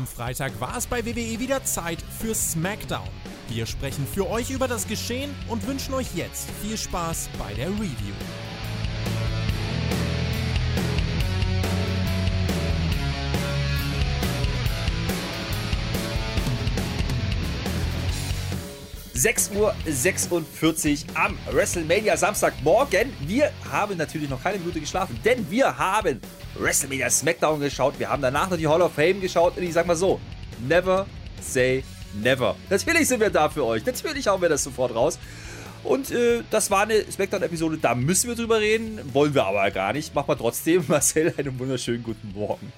Am Freitag war es bei WWE wieder Zeit für SmackDown. Wir sprechen für euch über das Geschehen und wünschen euch jetzt viel Spaß bei der Review. Sechs Uhr 46 am WrestleMania Samstagmorgen. Wir haben natürlich noch keine Minute geschlafen, denn wir haben WrestleMania SmackDown geschaut. Wir haben danach noch die Hall of Fame geschaut. Und ich sag mal so: Never say never. Natürlich sind wir da für euch. Natürlich hauen wir das sofort raus. Und äh, das war eine SmackDown-Episode, da müssen wir drüber reden. Wollen wir aber gar nicht. Machen wir trotzdem. Marcel, einen wunderschönen guten Morgen.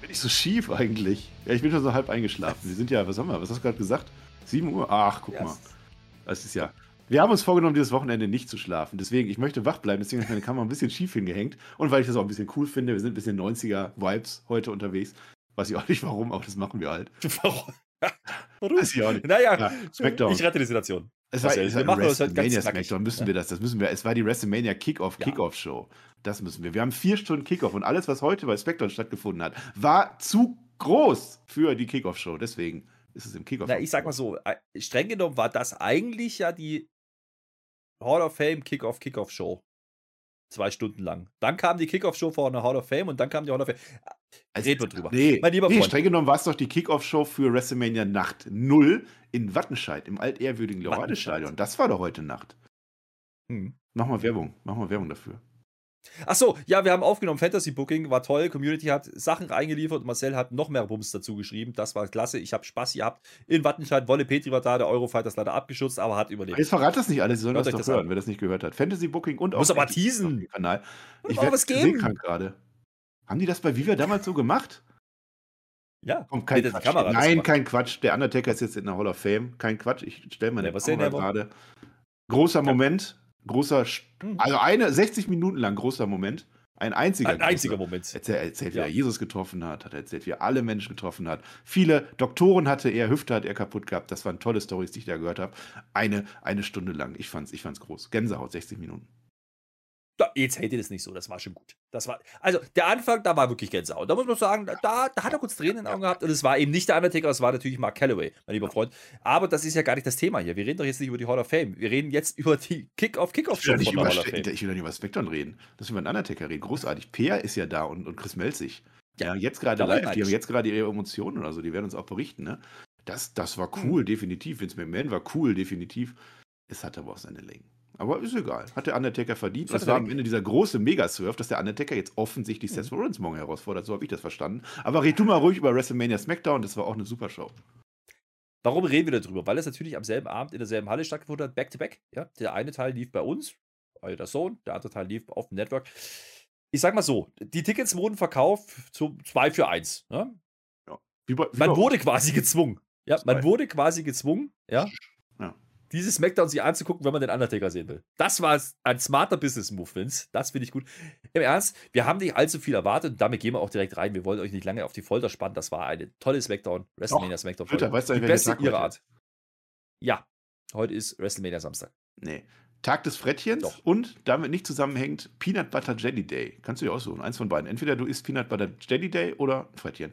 Bin ich so schief eigentlich? Ja, ich bin schon so halb eingeschlafen. Wir sind ja, was haben wir? Was hast du gerade gesagt? 7 Uhr? Ach, guck yes. mal. Das ist ja. Wir haben uns vorgenommen, dieses Wochenende nicht zu schlafen. Deswegen, ich möchte wach bleiben, deswegen habe ich meine Kamera ein bisschen schief hingehängt. Und weil ich das auch ein bisschen cool finde, wir sind ein bisschen 90er-Vibes heute unterwegs. Weiß ich auch nicht warum, aber das machen wir halt. Warum? warum? Weiß ich auch nicht. Naja, ja, Smackdown. ich rette die Situation. Es war, es war wir machen WrestleMania halt Smackdown, müssen ja. wir das, das müssen wir. Es war die WrestleMania Kickoff. Kickoff Show. Das müssen wir. Wir haben vier Stunden Kickoff und alles, was heute bei Smackdown stattgefunden hat, war zu groß für die Kickoff Show. Deswegen ist es im Kickoff. Na, ich sag mal so, äh, streng genommen war das eigentlich ja die Hall of Fame Kickoff Kickoff Show. Zwei Stunden lang. Dann kam die Kickoff-Show vor einer Hall of Fame und dann kam die Hall of Fame. Also, Reden wir drüber. Nee, mein lieber nee, streng genommen war es doch die Kickoff-Show für WrestleMania Nacht 0 in Wattenscheid, im altehrwürdigen Leorade-Stadion. Das war doch heute Nacht. Hm. Mach mal Werbung. Mach mal Werbung dafür. Achso, ja, wir haben aufgenommen. Fantasy Booking war toll. Community hat Sachen reingeliefert. Marcel hat noch mehr Bums dazu geschrieben. Das war klasse. Ich habe Spaß gehabt. In Wattenscheid, Wolle Petri war da. Der Eurofighter ist leider abgeschützt, aber hat überlebt. Jetzt verrat das nicht alles. Sie sollen das doch das hören, an. wer das nicht gehört hat. Fantasy Booking und auch. Muss aber teasen. Kanal. Ich werde was geben. gerade. Haben die das bei Viva damals so gemacht? Ja, Komm, kein Quatsch. Nein, kein Quatsch. Der Undertaker ist jetzt in der Hall of Fame. Kein Quatsch. Ich stelle meine ja, Kamera gerade. Großer Moment. Großer, hm. also eine 60 Minuten lang großer Moment. Ein einziger, ein einziger Moment. Er erzählt, wie ja. er Jesus getroffen hat, hat er erzählt, wie er alle Menschen getroffen hat. Viele Doktoren hatte er, Hüfte hat er kaputt gehabt. Das waren tolle Stories, die ich da gehört habe. Eine, eine Stunde lang. Ich fand's, ich fand's groß. Gänsehaut, 60 Minuten. Jetzt hält ihr das nicht so, das war schon gut. Das war, also der Anfang, da war wirklich Gänsehaut. Da muss man sagen, da, da hat er kurz Tränen in den Augen gehabt. Und es war eben nicht der Undertaker, es war natürlich Mark Calloway, mein lieber Freund. Aber das ist ja gar nicht das Thema hier. Wir reden doch jetzt nicht über die Hall of Fame. Wir reden jetzt über die Kick-Off-Kick-Off-Show von der Hall of Fame. Ich will doch nicht über Spectrum reden. Das über den Undertaker reden. Großartig. Peer ist ja da und, und Chris Melzig. Ja, ja jetzt gerade live. Die haben jetzt gerade ihre Emotionen oder so. Die werden uns auch berichten. Ne? Das, das war cool, mhm. definitiv. Vince McMahon war cool, definitiv. Es hat aber auch seine Längen. Aber ist egal. Hat der Undertaker verdient. Das war am Ende dieser große Megasurf, dass der Undertaker jetzt offensichtlich mhm. Seth Rollins morgen herausfordert. So habe ich das verstanden. Aber red du mal ruhig über WrestleMania SmackDown. Das war auch eine super Show. Warum reden wir darüber? Weil es natürlich am selben Abend in derselben Halle stattgefunden hat, back to back. Ja? Der eine Teil lief bei uns, bei der Zone, der andere Teil lief auf dem Network. Ich sag mal so: Die Tickets wurden verkauft zu 2 für 1. Ne? Ja. Wie bei, wie man wurde quasi gezwungen. Ja, man wurde quasi gezwungen, ja, diese Smackdown sich anzugucken, wenn man den Undertaker sehen will. Das war ein smarter Business-Move, Vince. Das finde ich gut. Im Ernst, wir haben nicht allzu viel erwartet und damit gehen wir auch direkt rein. Wir wollen euch nicht lange auf die Folter spannen. Das war eine tolle Smackdown, WrestleMania Smackdown. Bitte, weißt du, die beste ihrer Art. Ja, heute ist WrestleMania Samstag. Nee. Tag des Frettchens Doch. und damit nicht zusammenhängt Peanut Butter Jelly Day. Kannst du dir aussuchen, eins von beiden. Entweder du isst Peanut Butter Jelly Day oder Frettchen.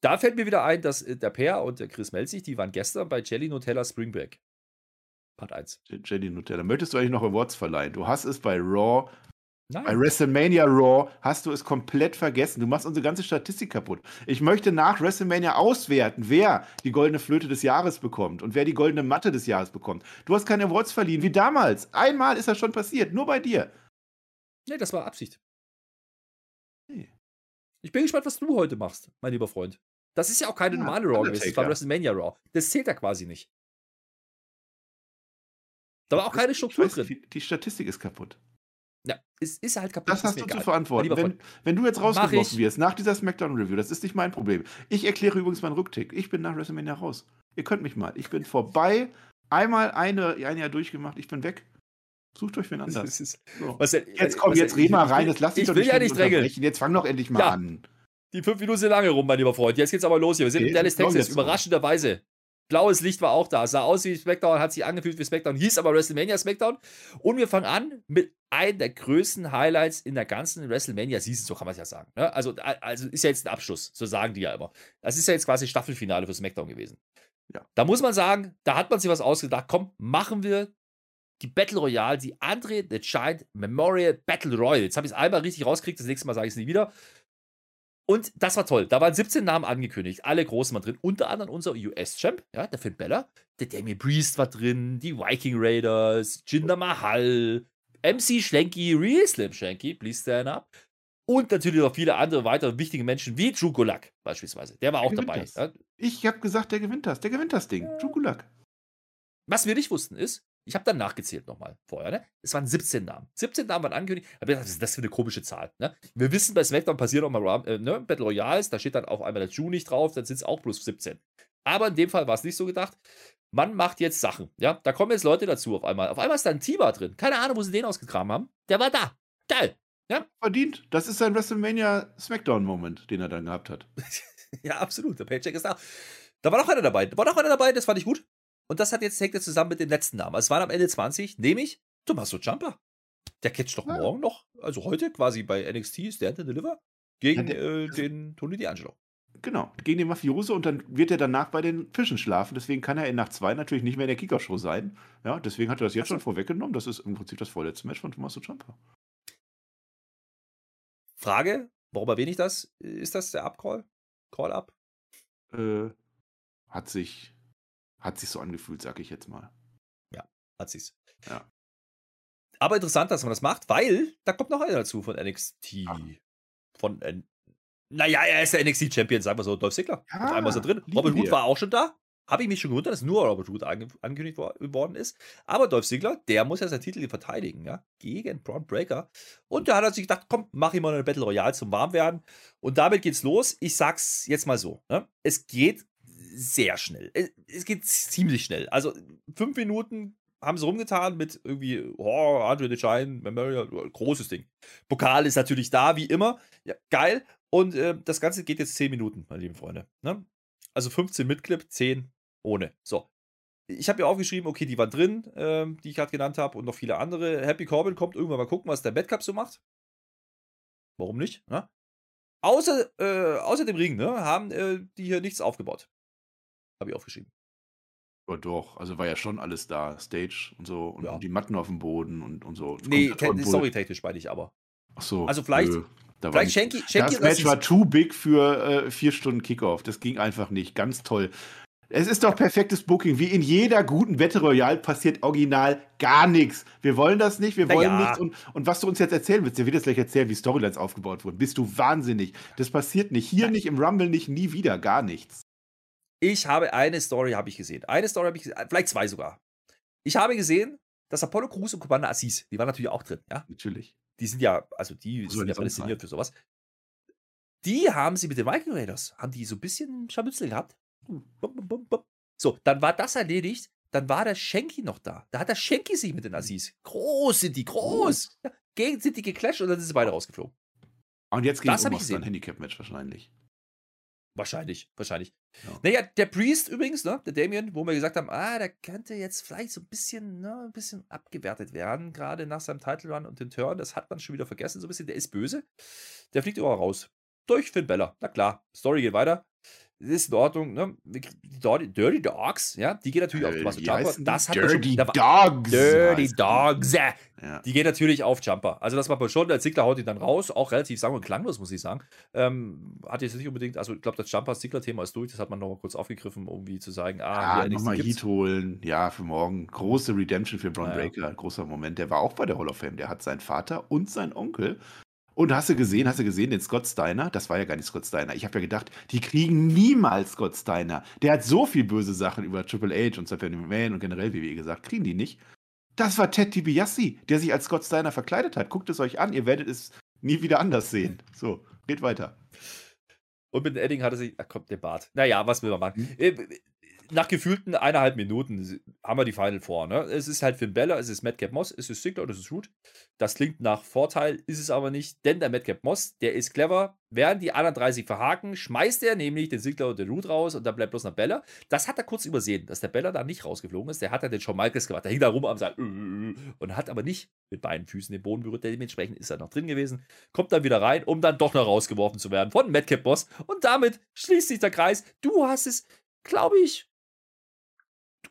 Da fällt mir wieder ein, dass äh, der Per und der Chris Melzig, die waren gestern bei Jelly Nutella Spring Break. Part 1. Jelly Nutella. Möchtest du eigentlich noch Awards verleihen? Du hast es bei Raw, Nein. bei WrestleMania Raw, hast du es komplett vergessen. Du machst unsere ganze Statistik kaputt. Ich möchte nach WrestleMania auswerten, wer die goldene Flöte des Jahres bekommt und wer die goldene Matte des Jahres bekommt. Du hast keine Awards verliehen, wie damals. Einmal ist das schon passiert, nur bei dir. Nee, das war Absicht. Nee. Ich bin gespannt, was du heute machst, mein lieber Freund. Das ist ja auch keine normale Raw gewesen, das war WrestleMania Raw. Das zählt ja quasi nicht. Da war auch keine Struktur weiß, drin. Die, Statistik ist kaputt. Ja, es ist halt kaputt. Das hast du zu verantworten. Wenn, wenn, du jetzt rausgeworfen wirst nach dieser Smackdown-Review, das ist nicht mein Problem. Ich erkläre übrigens meinen Rücktick. Ich bin nach WrestleMania raus. Ihr könnt mich mal. Ich bin vorbei. Einmal eine, ein Jahr durchgemacht. Ich bin weg. Sucht euch wen anders. Ist, so. was, jetzt komm, jetzt reh mal rein. Das lass dich ich doch will nicht ja nicht drängeln. Jetzt fang doch endlich mal ja. an. Die fünf Minuten sind lange rum, mein lieber Freund. Jetzt geht's aber los hier. Wir sind okay, in Dallas, Texas. Überraschenderweise Blaues Licht war auch da. Sah aus wie SmackDown, hat sich angefühlt wie SmackDown, hieß aber WrestleMania SmackDown. Und wir fangen an mit einem der größten Highlights in der ganzen WrestleMania-Season, so kann man es ja sagen. Ne? Also, also ist ja jetzt ein Abschluss, so sagen die ja immer. Das ist ja jetzt quasi Staffelfinale für SmackDown gewesen. Ja. Da muss man sagen, da hat man sich was ausgedacht. Komm, machen wir die Battle Royale, die Andre the Giant Memorial Battle Royale. Jetzt habe ich es einmal richtig rausgekriegt, das nächste Mal sage ich es nie wieder. Und das war toll. Da waren 17 Namen angekündigt. Alle großen waren drin. Unter anderem unser US-Champ, ja, der Finn Bella. Der Damien Priest war drin. Die Viking Raiders. Jinder Mahal. MC Schlenky. Real Slim Schlenky. Please stand up. Und natürlich noch viele andere weitere wichtige Menschen wie Drew Gulak beispielsweise. Der war auch dabei. Ja. Ich habe gesagt, der gewinnt das. Der gewinnt das Ding. Drew Gulak. Was wir nicht wussten ist, ich habe dann nachgezählt nochmal vorher, ne? Es waren 17 Namen. 17 Namen waren angekündigt. Aber was ist das für eine komische Zahl, ne? Wir wissen, bei SmackDown passiert auch mal äh, ne? Battle Royals, da steht dann auf einmal der Jew nicht drauf, dann sind es auch plus 17. Aber in dem Fall war es nicht so gedacht. Man macht jetzt Sachen, ja? Da kommen jetzt Leute dazu auf einmal. Auf einmal ist da ein Tiber drin. Keine Ahnung, wo sie den ausgegraben haben. Der war da. Geil. Ja? Verdient. Das ist sein WrestleMania Smackdown-Moment, den er dann gehabt hat. ja, absolut. Der Paycheck ist da. Da war noch einer dabei. Da war noch einer dabei, das fand ich gut. Und das hat jetzt hängt jetzt zusammen mit dem letzten Namen. Also es waren am Ende 20, nämlich Tommaso Ciampa. Der catcht doch ja. morgen noch, also heute quasi bei NXT Stand and Deliver gegen ja, der, äh, den Tony D'Angelo. Genau, gegen den Mafioso und dann wird er danach bei den Fischen schlafen. Deswegen kann er in Nacht 2 natürlich nicht mehr in der Kickershow sein. Ja, deswegen hat er das jetzt schon vorweggenommen. Das ist im Prinzip das vorletzte Match von Tommaso Ciampa. Frage, warum erwähne ich das? Ist das der Upcall? Call-Up? Äh, hat sich hat sich so angefühlt, sag ich jetzt mal. Ja, hat sich's. Ja. Aber interessant, dass man das macht, weil da kommt noch einer dazu von NXT. Ach. Von, äh, naja, er ist der NXT-Champion, sagen wir so, Dolph Ziggler. Ja, einmal ist er drin. Robert Hood war auch schon da. Habe ich mich schon gewundert, dass nur Robert Hood angekündigt worden ist. Aber Dolph Ziggler, der muss ja seinen Titel verteidigen, ja, gegen Braun Breaker. Und da hat er sich gedacht, komm, mach ich mal eine Battle Royale zum Warmwerden. Und damit geht's los. Ich sag's jetzt mal so, ne? Es geht sehr schnell. Es geht ziemlich schnell. Also fünf Minuten haben sie rumgetan mit irgendwie, oh, Andre the Giant, Memorial, großes Ding. Pokal ist natürlich da, wie immer. Ja, geil. Und äh, das Ganze geht jetzt zehn Minuten, meine lieben Freunde. Ne? Also 15 mit Clip, 10 ohne. So. Ich habe ja aufgeschrieben, okay, die waren drin, äh, die ich gerade genannt habe, und noch viele andere. Happy Corbin kommt irgendwann mal gucken, was der Bad Cup so macht. Warum nicht? Ne? Außer, äh, außer dem Ring ne, haben äh, die hier nichts aufgebaut. Habe ich aufgeschrieben. Aber doch, also war ja schon alles da. Stage und so und, ja. und die Matten auf dem Boden und, und so. Nee, storytechnisch meine ich aber. Ach so. Also vielleicht, nö, da vielleicht Shanky, Shanky Das Match war too big für äh, vier Stunden Kickoff. Das ging einfach nicht. Ganz toll. Es ist doch perfektes Booking. Wie in jeder guten Battle Royale passiert original gar nichts. Wir wollen das nicht, wir wollen ja. nichts. Und, und was du uns jetzt erzählen willst, der wird jetzt gleich erzählen, wie Storylines aufgebaut wurden. Bist du wahnsinnig. Das passiert nicht. Hier nicht, im Rumble nicht, nie wieder, gar nichts. Ich habe eine Story habe ich gesehen. Eine Story habe ich gesehen, vielleicht zwei sogar. Ich habe gesehen, dass Apollo Crews und Commander Assis, die waren natürlich auch drin, ja? Natürlich. Die sind ja, also die sind ja prädestiniert für sowas. Die haben sie mit den Viking Raiders, haben die so ein bisschen Scharmützel gehabt. So, dann war das erledigt. Dann war der Schenki noch da. Da hat der Schenki sich mit den Assis. Groß sind die, groß. Ja, gegen sind die geclasht und dann sind sie beide rausgeflogen. Und jetzt geht es um ein Handicap-Match wahrscheinlich. Wahrscheinlich, wahrscheinlich. Ja. Naja, der Priest übrigens, ne, der Damien, wo wir gesagt haben, ah, der könnte jetzt vielleicht so ein bisschen, ne, ein bisschen abgewertet werden, gerade nach seinem Title Run und den Turn. Das hat man schon wieder vergessen, so ein bisschen. Der ist böse. Der fliegt aber raus. Durch Finn Bella. Na klar, Story geht weiter ist in Ordnung, ne? Die Dirty Dogs, ja, die gehen natürlich äh, auf Tommaso Jumper. Das hat Dirty schon, Dogs. Dirty Dogs. Ja. Die gehen natürlich auf Jumper. Also das macht man schon. Der Ziggler haut ihn dann raus, auch relativ sang- und klanglos, muss ich sagen. Ähm, hat jetzt nicht unbedingt, also ich glaube, das Jumper-Ziggler-Thema ist durch. Das hat man noch mal kurz aufgegriffen, um wie zu sagen, ah, ja, nochmal Heat holen. Ja, für morgen. Große Redemption für Braun ja, Breaker. Großer Moment. Der war auch bei der Hall of Fame. Der hat seinen Vater und seinen Onkel und hast du gesehen, hast du gesehen, den Scott Steiner? Das war ja gar nicht Scott Steiner. Ich habe ja gedacht, die kriegen niemals Scott Steiner. Der hat so viel böse Sachen über Triple H und Stephanie McMahon und generell WWE gesagt. Kriegen die nicht. Das war Ted DiBiase, der sich als Scott Steiner verkleidet hat. Guckt es euch an, ihr werdet es nie wieder anders sehen. So, geht weiter. Und mit dem Edding hatte sich, ach kommt der Bart. Naja, was will man machen? Mhm. Äh, nach gefühlten eineinhalb Minuten haben wir die Final Four. Ne? Es ist halt Finn Bella, es ist Madcap Moss, es ist Ziggler und es ist Root. Das klingt nach Vorteil, ist es aber nicht, denn der Madcap Moss, der ist clever. Während die anderen 30 verhaken, schmeißt er nämlich den Ziggler und den Root raus und dann bleibt bloß noch Bella. Das hat er kurz übersehen, dass der Bella da nicht rausgeflogen ist. Der hat dann den Shawn Michaels gemacht. Der hing da rum am Saal und hat aber nicht mit beiden Füßen den Boden berührt. Dementsprechend ist er noch drin gewesen. Kommt dann wieder rein, um dann doch noch rausgeworfen zu werden von Madcap Moss. Und damit schließt sich der Kreis. Du hast es, glaube ich,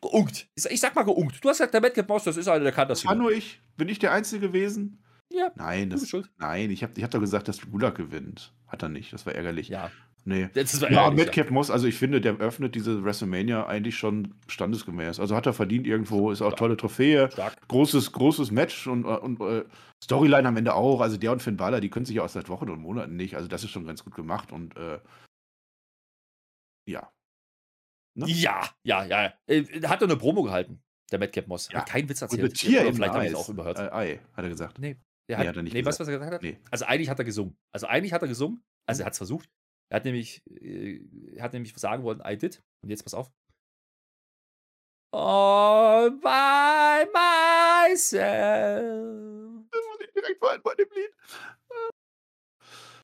geunkt. Ich sag mal geunkt. Du hast gesagt, der Madcap Moss, das ist einer, der kann das. War nur ich. Bin ich der Einzige gewesen? Ja. Nein, das, schuld. nein ich habe ich hab doch gesagt, dass Gulak gewinnt. Hat er nicht. Das war ärgerlich. Ja. Nee. Das war ja, Madcap. Moss, also ich finde, der öffnet diese WrestleMania eigentlich schon standesgemäß. Also hat er verdient irgendwo, ist auch Stark. tolle Trophäe. Stark. Großes, großes Match und, und äh, Storyline am Ende auch. Also der und Finn Balor, die können sich ja auch seit Wochen und Monaten nicht. Also das ist schon ganz gut gemacht und äh, ja. Ne? Ja, ja, ja. Äh, hat er eine Promo gehalten, der Madcap Moss. Ja. Hat keinen Witz erzählt. Und Tier Oder vielleicht habe ich es auch überhört. Äh, Ei, hat er gesagt. Nee. Hat, nee, hat er nicht nee, weißt du, was er gesagt hat? Nee. Also eigentlich hat er gesungen. Also eigentlich hat er gesungen. Also er hat es versucht. Er hat nämlich, äh, er hat nämlich sagen wollen, I did. Und jetzt pass auf. All by myself. Das muss ich direkt fallen bei dem Lied.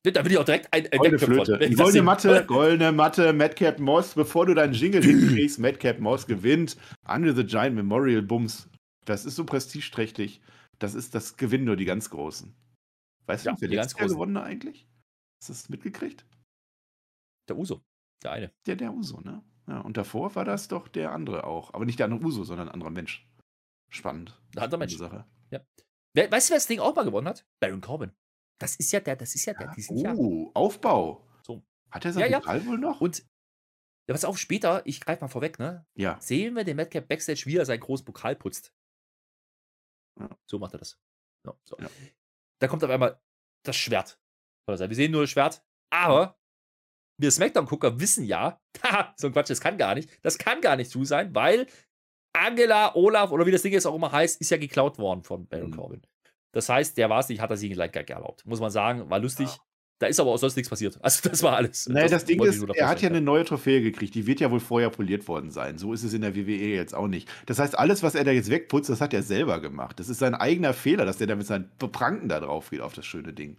Da bin ich auch direkt ein, goldene Flöte. Von, goldene Matte, goldene Matte, Madcap Moss. Bevor du deinen Jingle hinkriegst, Madcap Moss gewinnt. Under the Giant Memorial Bums. Das ist so prestigeträchtig. Das ist das gewinnen nur die ganz Großen. Weißt ja, du, wer letztes Jahr gewonnen hat eigentlich? Hast du das mitgekriegt? Der Uso. Der eine. Der, der Uso, ne? Ja, und davor war das doch der andere auch. Aber nicht der andere Uso, sondern ein anderer Mensch. Spannend. Ein anderer Mensch. Sache. Ja. Weißt du, wer das Ding auch mal gewonnen hat? Baron Corbin. Das ist ja der, das ist ja der. Ja, oh, ja. Aufbau. So. Hat er sein ja, ja. wohl noch? Und ja, pass auf, später, ich greife mal vorweg, ne? Ja. Sehen wir den Madcap Backstage, wie er seinen großen Pokal putzt. So macht er das. Ja, so. Da kommt auf einmal das Schwert. Wir sehen nur das Schwert, aber wir Smackdown-Gucker wissen ja, so ein Quatsch, das kann gar nicht. Das kann gar nicht zu sein, weil Angela, Olaf oder wie das Ding jetzt auch immer heißt, ist ja geklaut worden von Baron mhm. Corbin. Das heißt, der war es nicht, hat er sich gleich erlaubt. Muss man sagen, war lustig. Ja. Da ist aber auch sonst nichts passiert. Also, das war alles. Naja, das, das Ding ist, er hat ja eine neue Trophäe gekriegt. Die wird ja wohl vorher poliert worden sein. So ist es in der WWE jetzt auch nicht. Das heißt, alles, was er da jetzt wegputzt, das hat er selber gemacht. Das ist sein eigener Fehler, dass der da mit seinen Pranken da drauf geht auf das schöne Ding.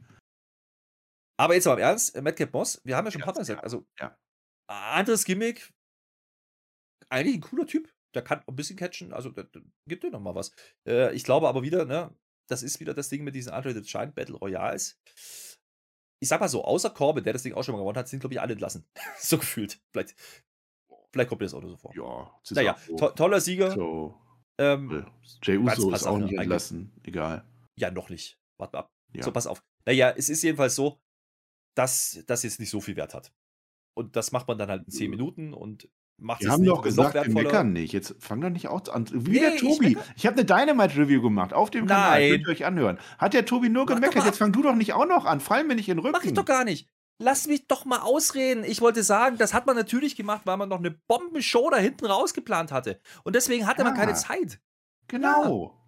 Aber jetzt mal im Ernst, Madcap Moss, wir haben ja schon ein paar Mal gesagt, also ja. anderes Gimmick, eigentlich ein cooler Typ. Der kann ein bisschen catchen, also der, der gibt dir noch mal was. Äh, ich glaube aber wieder, ne, das ist wieder das Ding mit diesen the Giant Battle Royals. Ich sag mal so, außer Corbin, der das Ding auch schon mal gewonnen hat, sind, glaube ich, alle entlassen. so gefühlt. Vielleicht, vielleicht kommt mir das auch so vor. Ja, naja, to toller Sieger. So. Ähm, Jay Uso ist auch nicht entlassen. Egal. Ja, noch nicht. Warte mal ab. Ja. So, pass auf. Naja, es ist jedenfalls so, dass das jetzt nicht so viel Wert hat. Und das macht man dann halt in 10 Minuten und macht wir es haben doch gesagt, wir meckern nicht. Jetzt fang doch nicht auch an. Wie nee, der Tobi. Ich, ich habe eine Dynamite-Review gemacht auf dem Nein. Kanal. Könnt ihr euch anhören. Hat der Tobi nur gemeckert. Jetzt fang du doch nicht auch noch an. Fall mir nicht in den Rücken. Mach ich doch gar nicht. Lass mich doch mal ausreden. Ich wollte sagen, das hat man natürlich gemacht, weil man noch eine Bombenshow da hinten rausgeplant hatte. Und deswegen hatte ja. man keine Zeit. Genau. Ja.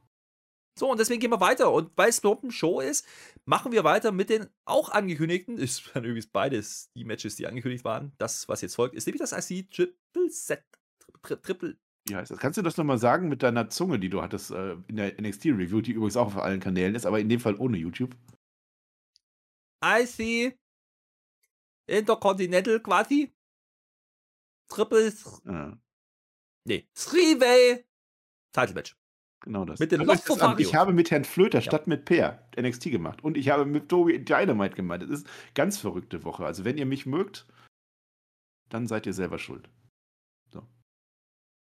So, und deswegen gehen wir weiter. Und weil es überhaupt ein Show ist, machen wir weiter mit den auch angekündigten. Ist dann übrigens beides die Matches, die angekündigt waren. Das, was jetzt folgt, ist nämlich das IC Triple Set. Tri Triple. Wie heißt das? Kannst du das nochmal sagen mit deiner Zunge, die du hattest äh, in der NXT-Review, die übrigens auch auf allen Kanälen ist, aber in dem Fall ohne YouTube? IC Intercontinental quasi. Triple. Ja. Nee, Three-Way Title Match. Genau das. Mit den also ich habe mit Herrn Flöter statt ja. mit Per NXT gemacht. Und ich habe mit Tobi Dynamite gemacht. Das ist ganz verrückte Woche. Also, wenn ihr mich mögt, dann seid ihr selber schuld. So.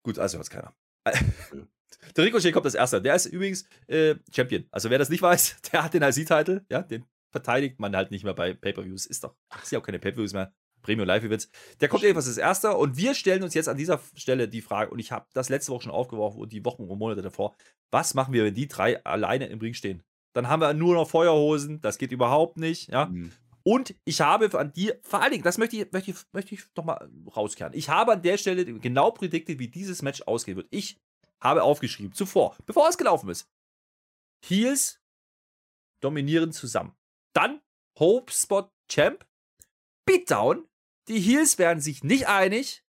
Gut, also hört keiner. Der Ricochet kommt als erster. Der ist übrigens äh, Champion. Also wer das nicht weiß, der hat den IC-Title. Ja, den verteidigt man halt nicht mehr bei Pay-Per-Views. Ist doch, ist ja auch keine Pay-Per-Views mehr. Premium Live Events. Der kommt jedenfalls als erster und wir stellen uns jetzt an dieser Stelle die Frage, und ich habe das letzte Woche schon aufgeworfen und die Wochen und Monate davor, was machen wir, wenn die drei alleine im Ring stehen? Dann haben wir nur noch Feuerhosen, das geht überhaupt nicht, ja. Mhm. Und ich habe an dir, vor allen Dingen, das möchte ich, möchte ich, möchte ich doch mal rauskehren. Ich habe an der Stelle genau prädiktet, wie dieses Match ausgehen wird. Ich habe aufgeschrieben, zuvor, bevor es gelaufen ist. Heels dominieren zusammen. Dann Hope Spot Champ, Beatdown die Heels werden sich nicht einig.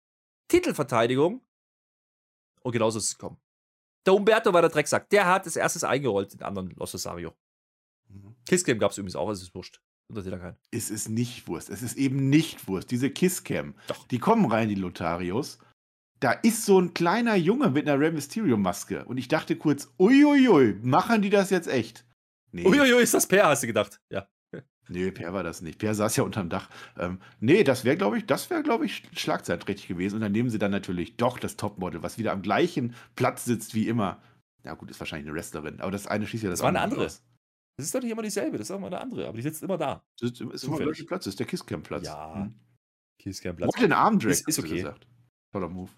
Titelverteidigung. Und genauso ist es gekommen. Der Umberto war der Drecksack. Der hat das erstes eingerollt, den anderen Los Rosario. Mhm. Kisscam gab es übrigens auch, es ist wurscht. Interessiert keinen. Es ist nicht Wurst. Es ist eben nicht Wurst. Diese Kisscam. Doch. Die kommen rein, die Lotharios. Da ist so ein kleiner Junge mit einer Rey Mysterio-Maske. Und ich dachte kurz, uiuiui, machen die das jetzt echt? Nee. Uiuiui, ist das Per, hast du gedacht. Ja. Nee, Per war das nicht. Per saß ja unterm Dach. Ähm, nee, das wäre, glaube ich, das wäre, glaube ich, schlagzeitträchtig gewesen. Und dann nehmen sie dann natürlich doch das Topmodel, was wieder am gleichen Platz sitzt wie immer. Ja, gut, ist wahrscheinlich eine Wrestlerin. Aber das eine schießt ja das, das war eine andere. Aus. Das ist doch nicht immer dieselbe, das ist auch mal eine andere, aber die sitzt immer da. Das ist, ist immer der Platz, das ist der Kisscam-Platz. Ja. Hm. Kisscam-Platz. den Armdrag, ist, ist okay. Gesagt. Toller Move.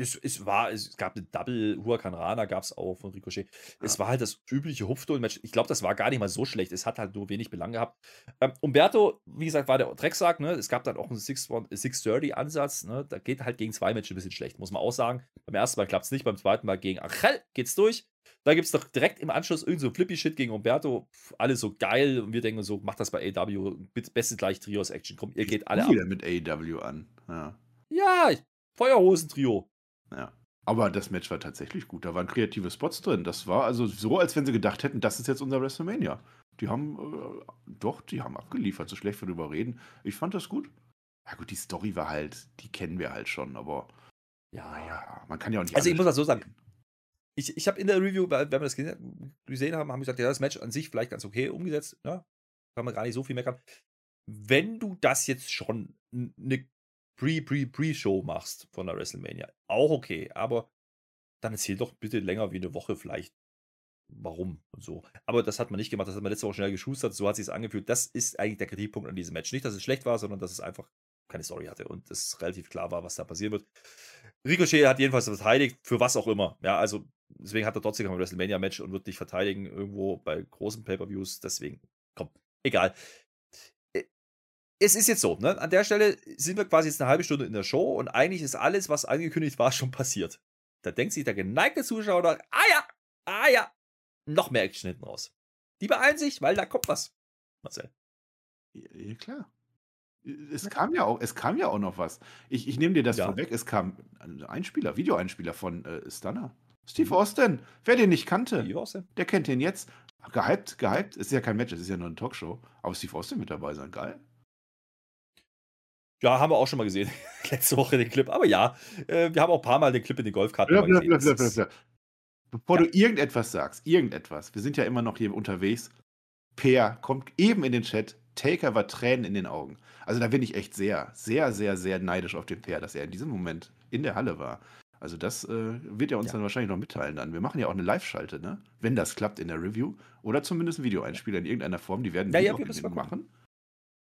Es, es, war, es gab eine Double Huracan Rana, gab es auch von Ricochet. Ja. Es war halt das übliche Hupfdohl-Match. Ich glaube, das war gar nicht mal so schlecht. Es hat halt nur wenig Belang gehabt. Ähm, Umberto, wie gesagt, war der Drecksack. Ne? Es gab dann auch einen 630-Ansatz. Ne? Da geht halt gegen zwei Matches ein bisschen schlecht, muss man auch sagen. Beim ersten Mal klappt es nicht, beim zweiten Mal gegen Achel geht's durch. Da gibt es doch direkt im Anschluss irgend so Flippy-Shit gegen Umberto. Pff, alles so geil. Und wir denken so, macht das bei AW. Bestes gleich Trios-Action. Komm, ihr geht alle ab. wieder mit AW an. Ja, ja Feuerhosen-Trio. Ja. Aber das Match war tatsächlich gut. Da waren kreative Spots drin. Das war also so, als wenn sie gedacht hätten, das ist jetzt unser WrestleMania. Die haben, äh, doch, die haben abgeliefert. So schlecht darüber reden. Ich fand das gut. Ja, gut, die Story war halt, die kennen wir halt schon, aber. Ja, ja, man kann ja auch nicht. Also, ich muss das so sagen. Ich, ich habe in der Review, wenn wir das gesehen haben, haben wir gesagt, ja, das Match an sich vielleicht ganz okay umgesetzt. Ja, ne? kann man gar nicht so viel meckern. Wenn du das jetzt schon eine Pre-Pre-Pre-Show machst von der WrestleMania. Auch okay, aber dann erzähl doch bitte länger wie eine Woche vielleicht, warum und so. Aber das hat man nicht gemacht, das hat man letzte Woche schnell geschustert, so hat sich angefühlt. Das ist eigentlich der Kritikpunkt an diesem Match. Nicht, dass es schlecht war, sondern dass es einfach keine Story hatte und es relativ klar war, was da passieren wird. Ricochet hat jedenfalls verteidigt, für was auch immer. Ja, also deswegen hat er trotzdem ein WrestleMania-Match und wird nicht verteidigen irgendwo bei großen Pay-Per-Views. Deswegen, komm, egal es ist jetzt so, ne? An der Stelle sind wir quasi jetzt eine halbe Stunde in der Show und eigentlich ist alles, was angekündigt war, schon passiert. Da denkt sich der geneigte Zuschauer, ah ja, ah ja, noch mehr Action hinten raus. Die beeilen sich, weil da kommt was. Marcel. Ja, klar. Es kam ja auch, es kam ja auch noch was. Ich, ich nehme dir das ja. vorweg. Es kam ein Einspieler, Videoeinspieler von äh, Stunner. Steve mhm. Austin. Wer den nicht kannte, der kennt den jetzt. Gehypt, gehypt. Es ist ja kein Match, es ist ja nur eine Talkshow. Aber Steve Austin mit dabei sein, geil. Ja, haben wir auch schon mal gesehen. Letzte Woche den Clip. Aber ja, äh, wir haben auch ein paar Mal den Clip in den Golfkarten ja, gesehen. Ja, ja, ja, Bevor ja. du irgendetwas sagst, irgendetwas, wir sind ja immer noch hier unterwegs. Peer kommt eben in den Chat. Taker war Tränen in den Augen. Also da bin ich echt sehr, sehr, sehr, sehr neidisch auf den Peer, dass er in diesem Moment in der Halle war. Also das äh, wird er uns ja. dann wahrscheinlich noch mitteilen dann. Wir machen ja auch eine Live-Schalte, ne? Wenn das klappt in der Review. Oder zumindest ein Videoeinspieler in irgendeiner Form. Die werden ja, ja, wir auch machen.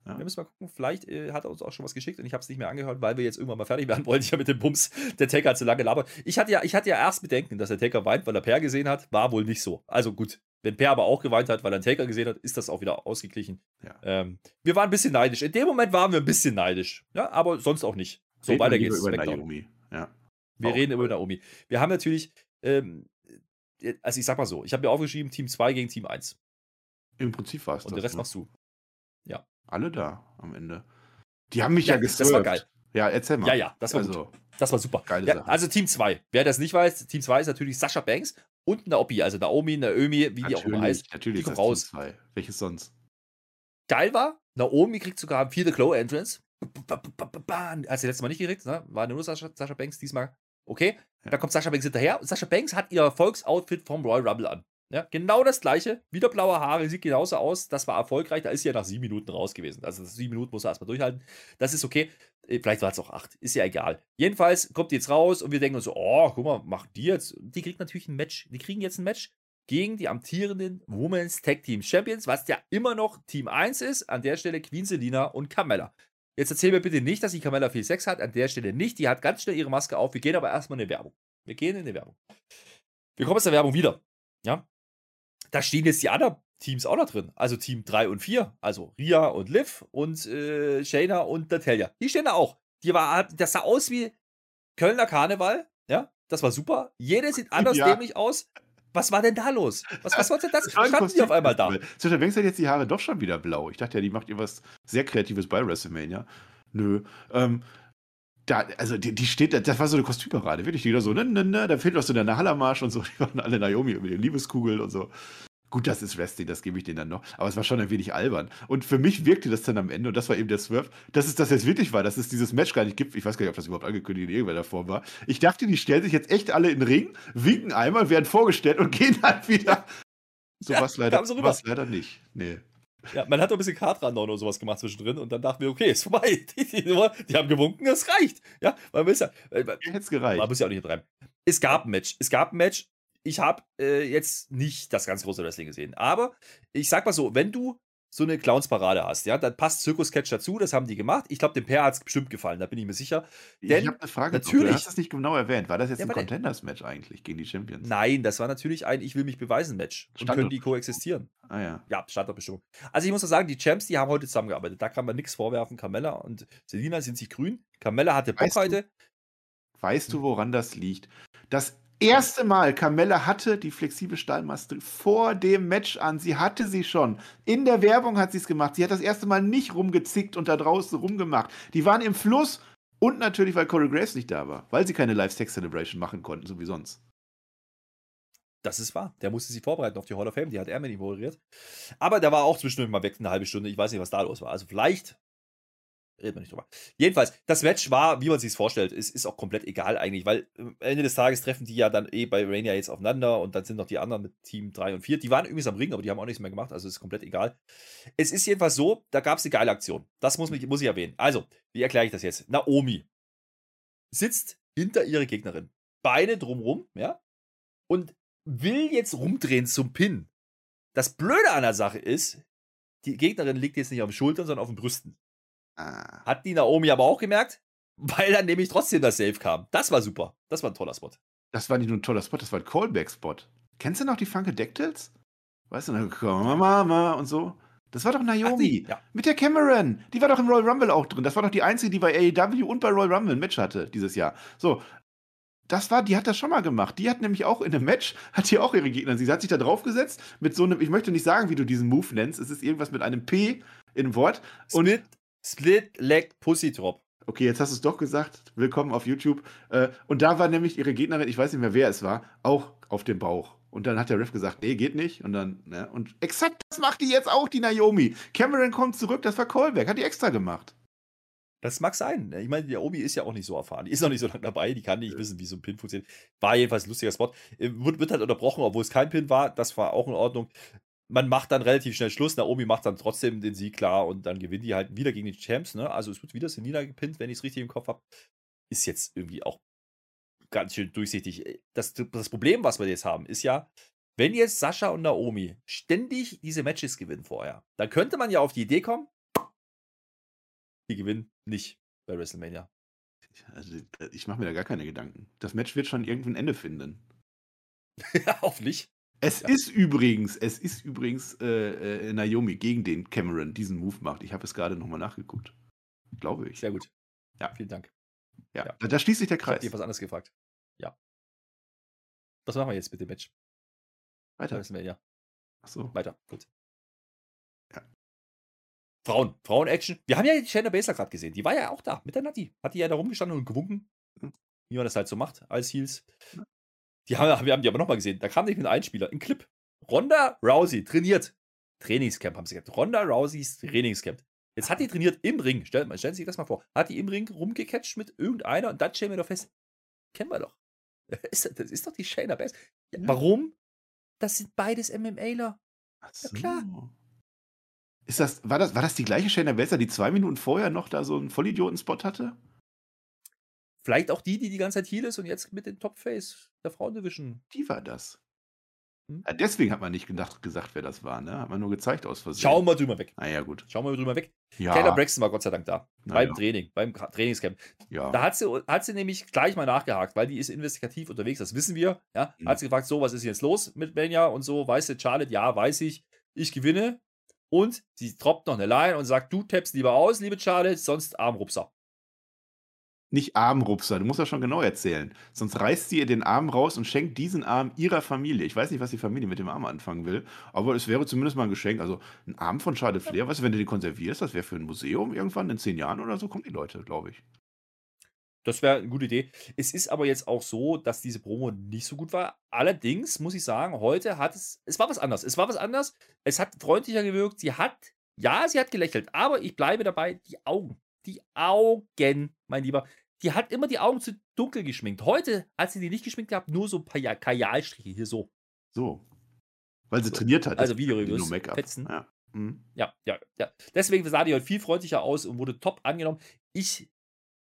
Ja. Wir müssen mal gucken, vielleicht äh, hat er uns auch schon was geschickt und ich habe es nicht mehr angehört, weil wir jetzt irgendwann mal fertig werden wollen. Ich ja mit dem Bums, der Taker hat zu lange labert. Ich hatte ja, ich hatte ja erst Bedenken, dass der Taker weint, weil er Per gesehen hat. War wohl nicht so. Also gut, wenn Per aber auch geweint hat, weil er einen Taker gesehen hat, ist das auch wieder ausgeglichen. Ja. Ähm, wir waren ein bisschen neidisch. In dem Moment waren wir ein bisschen neidisch. Ja, aber sonst auch nicht. So, weiter geht's. Über Naomi. Ja. Wir auch reden über Naomi. Wir haben natürlich, ähm, äh, also ich sag mal so, ich habe mir aufgeschrieben, Team 2 gegen Team 1. Im Prinzip war es Und den Rest ne? machst du. Ja alle da am Ende. Die haben mich ja, ja Das war geil. Ja, erzähl mal. Ja, ja, das war also, gut. Das war super. Geile ja, Sache. Also Team 2. Wer das nicht weiß, Team 2 ist natürlich Sascha Banks und Naomi, also Naomi, Naomi, wie die auch immer heißt. Natürlich die kommt raus. Team 2. Welches sonst? Geil war, Naomi kriegt sogar Feel the Glow Entrance. Hat sie letztes Mal nicht gekriegt, ne? War nur Sascha, Sascha Banks diesmal. Okay, ja. da kommt Sascha Banks hinterher. Und Sascha Banks hat ihr Volksoutfit vom Royal Rumble an. Ja, genau das gleiche. Wieder blaue Haare, sieht genauso aus. Das war erfolgreich. Da ist sie ja nach sieben Minuten raus gewesen. Also sieben Minuten muss er erstmal durchhalten. Das ist okay. Äh, vielleicht war es auch acht. Ist ja egal. Jedenfalls kommt die jetzt raus und wir denken uns so, oh, guck mal, macht die jetzt. Die kriegt natürlich ein Match. Die kriegen jetzt ein Match gegen die amtierenden Women's Tag Team Champions, was ja immer noch Team 1 ist. An der Stelle Queen Selina und Carmella. Jetzt erzähl mir bitte nicht, dass die Carmella viel Sex hat. An der Stelle nicht. Die hat ganz schnell ihre Maske auf. Wir gehen aber erstmal in die Werbung. Wir gehen in die Werbung. Wir kommen aus der Werbung wieder. Ja, da stehen jetzt die anderen Teams auch noch drin. Also Team 3 und 4. Also Ria und Liv und äh, Shayna und Natalia. Die stehen da auch. Die war, das sah aus wie Kölner Karneval. Ja, das war super. Jede sieht anders ja. dämlich aus. Was war denn da los? Was, was war denn das? Standen die auf einmal da? Sascha Banks hat jetzt die Haare doch schon wieder blau. Ich dachte ja, die macht ihr was sehr Kreatives bei WrestleMania. Nö. Ähm, da, also die, die steht, das war so eine Kostümparade, wirklich, die da so, ne, ne, ne, da fehlt noch so der Nahallermarsch und so, die waren alle Naomi mit den Liebeskugeln und so. Gut, das ist Wrestling, das gebe ich denen dann noch. Aber es war schon ein wenig albern. Und für mich wirkte das dann am Ende, und das war eben der Swerve, dass es das jetzt wirklich war, dass es dieses Match gar nicht gibt. Ich weiß gar nicht, ob das überhaupt angekündigt in irgendeiner Form war. Ich dachte, die stellen sich jetzt echt alle in den Ring, winken einmal, werden vorgestellt und gehen dann wieder. So ja, was leider, so was leider nicht. Nee. Ja, man hat doch ein bisschen Kartrand oder sowas gemacht zwischendrin und dann dachten wir, okay, ist vorbei. Die, die, die haben gewunken, es reicht. Ja, man muss ja. Äh, Hätte es gereicht. Man muss ja auch nicht übertreiben. Es gab ein Match. Es gab ein Match, ich habe äh, jetzt nicht das ganz große Wrestling gesehen. Aber ich sag mal so, wenn du so eine Clownsparade hast, ja, dann passt Zirkus-Catch dazu, das haben die gemacht. Ich glaube, dem Pair hat es bestimmt gefallen, da bin ich mir sicher. Denn ich habe eine Frage, natürlich, du hast das nicht genau erwähnt. War das jetzt ja, ein Contenders-Match eigentlich gegen die Champions? Nein, das war natürlich ein Ich will mich beweisen Match. Und können die koexistieren. Ah ja. Ja, Standortbestimmung. Also ich muss sagen, die Champs, die haben heute zusammengearbeitet. Da kann man nichts vorwerfen. Carmella und Selina sind sich grün. Carmella hatte Bock weißt heute. Du, weißt du, woran das liegt? Das erste Mal, Carmella hatte die flexible Stahlmaske vor dem Match an. Sie hatte sie schon. In der Werbung hat sie es gemacht. Sie hat das erste Mal nicht rumgezickt und da draußen rumgemacht. Die waren im Fluss und natürlich, weil Corey Graves nicht da war. Weil sie keine Live-Sex-Celebration machen konnten, so wie sonst. Das ist wahr. Der musste sich vorbereiten auf die Hall of Fame. Die hat er mir nicht moderiert. Aber der war auch zwischendurch mal weg, eine halbe Stunde. Ich weiß nicht, was da los war. Also vielleicht reden wir nicht drüber. Jedenfalls, das Match war, wie man sich es vorstellt, ist, ist auch komplett egal eigentlich, weil am Ende des Tages treffen die ja dann eh bei Rainier jetzt aufeinander und dann sind noch die anderen mit Team 3 und 4. Die waren übrigens am Ring, aber die haben auch nichts mehr gemacht, also ist komplett egal. Es ist jedenfalls so, da gab es eine geile Aktion. Das muss, mich, muss ich erwähnen. Also, wie erkläre ich das jetzt? Naomi sitzt hinter ihrer Gegnerin, Beine drumrum, ja, und will jetzt rumdrehen zum Pin. Das Blöde an der Sache ist, die Gegnerin liegt jetzt nicht auf den Schultern, sondern auf den Brüsten. Ah. Hat die Naomi aber auch gemerkt, weil dann nämlich trotzdem das Safe kam. Das war super. Das war ein toller Spot. Das war nicht nur ein toller Spot, das war ein Callback-Spot. Kennst du noch die Funkadactyls? Weißt du, Mama und so? Das war doch Naomi. Die, ja. Mit der Cameron. Die war doch im Royal Rumble auch drin. Das war doch die einzige, die bei AEW und bei Royal Rumble ein Match hatte dieses Jahr. So. Das war, die hat das schon mal gemacht. Die hat nämlich auch in einem Match, hat die auch ihre Gegner. Sie hat sich da draufgesetzt mit so einem, ich möchte nicht sagen, wie du diesen Move nennst. Es ist irgendwas mit einem P in Wort. Und Split Split-Leg Pussy Drop. Okay, jetzt hast du es doch gesagt. Willkommen auf YouTube. Äh, und da war nämlich ihre Gegnerin, ich weiß nicht mehr, wer es war, auch auf dem Bauch. Und dann hat der Ref gesagt, nee, geht nicht. Und dann, ne? Und exakt das macht die jetzt auch, die Naomi. Cameron kommt zurück, das war Callback, hat die extra gemacht. Das mag sein. Ich meine, die Naomi ist ja auch nicht so erfahren. Die ist noch nicht so lange dabei, die kann nicht wissen, wie so ein Pin funktioniert. War jedenfalls ein lustiger Spot. Äh, wird, wird halt unterbrochen, obwohl es kein Pin war. Das war auch in Ordnung man macht dann relativ schnell Schluss. Naomi macht dann trotzdem den Sieg klar und dann gewinnt die halt wieder gegen die Champs. Ne? Also es wird wieder Selina gepinnt, wenn ich es richtig im Kopf habe. Ist jetzt irgendwie auch ganz schön durchsichtig. Das, das Problem, was wir jetzt haben, ist ja, wenn jetzt Sascha und Naomi ständig diese Matches gewinnen vorher, dann könnte man ja auf die Idee kommen, die gewinnen nicht bei WrestleMania. Also, ich mache mir da gar keine Gedanken. Das Match wird schon irgendein Ende finden. ja, hoffentlich. Es ja. ist übrigens, es ist übrigens äh, äh, Naomi gegen den Cameron diesen Move macht. Ich habe es gerade nochmal nachgeguckt. Glaube ich. Sehr gut. Ja, vielen Dank. Ja, ja. Da, da, schließt sich der Kreis. Ich habe was anderes gefragt. Ja. Was machen wir jetzt mit dem Match? Weiter. Wissen wir, ja. Ach so. Weiter, gut. Ja. Frauen, Frauen-Action. Wir haben ja die Shayna Baszler gerade gesehen. Die war ja auch da mit der Nati. Hat die ja da rumgestanden und gewunken. Hm. Wie man das halt so macht als Heels. Die haben, wir haben die aber nochmal gesehen. Da kam nicht mit einem Einspieler, ein Clip. Ronda Rousey trainiert. Trainingscamp haben sie gesagt. Ronda Rouseys Trainingscamp. Jetzt hat die trainiert im Ring. Stellen, stellen Sie sich das mal vor. Hat die im Ring rumgecatcht mit irgendeiner und dann stellen wir doch fest, kennen wir doch. Das ist doch die Shayna Bass. Ja, warum? Das sind beides MMAler. So. Ja, klar. Ist das, war, das, war das die gleiche Shayna Baszler, die zwei Minuten vorher noch da so einen Vollidioten-Spot hatte? Vielleicht auch die, die die ganze Zeit Heal ist und jetzt mit dem Top-Face der Frauendivision. Die war das. Hm? Ja, deswegen hat man nicht gedacht, gesagt, wer das war, ne? Hat man nur gezeigt aus Versehen. Schauen wir drüber weg. Ah ja, gut. Schauen wir drüber weg. Ja. Taylor Braxton war Gott sei Dank da. Na beim ja. Training, beim Trainingscamp. Ja. Da hat sie, hat sie nämlich gleich mal nachgehakt, weil die ist investigativ unterwegs, das wissen wir. Ja? Mhm. Hat sie gefragt, so, was ist jetzt los mit Benja und so, weißt du, Charlotte, ja, weiß ich, ich gewinne. Und sie droppt noch eine Line und sagt, du tappst lieber aus, liebe Charlotte, sonst Armrupser nicht Armrupser, du musst das schon genau erzählen. Sonst reißt sie ihr den Arm raus und schenkt diesen Arm ihrer Familie. Ich weiß nicht, was die Familie mit dem Arm anfangen will, aber es wäre zumindest mal ein Geschenk. Also ein Arm von Charlotte Flair, weißt du, wenn du den konservierst, das wäre für ein Museum irgendwann in zehn Jahren oder so, kommen die Leute, glaube ich. Das wäre eine gute Idee. Es ist aber jetzt auch so, dass diese Promo nicht so gut war. Allerdings muss ich sagen, heute hat es, es war was anderes. Es war was anderes. Es hat freundlicher gewirkt. Sie hat, ja, sie hat gelächelt, aber ich bleibe dabei, die Augen, die Augen, mein Lieber, die hat immer die Augen zu dunkel geschminkt. Heute hat sie die nicht geschminkt gehabt, nur so ein paar Kajalstriche hier so. So. Weil sie so. trainiert hat. Also Videoreviews. Fetzen. Ja. Mhm. ja, ja, ja. Deswegen sah die heute viel freundlicher aus und wurde top angenommen. Ich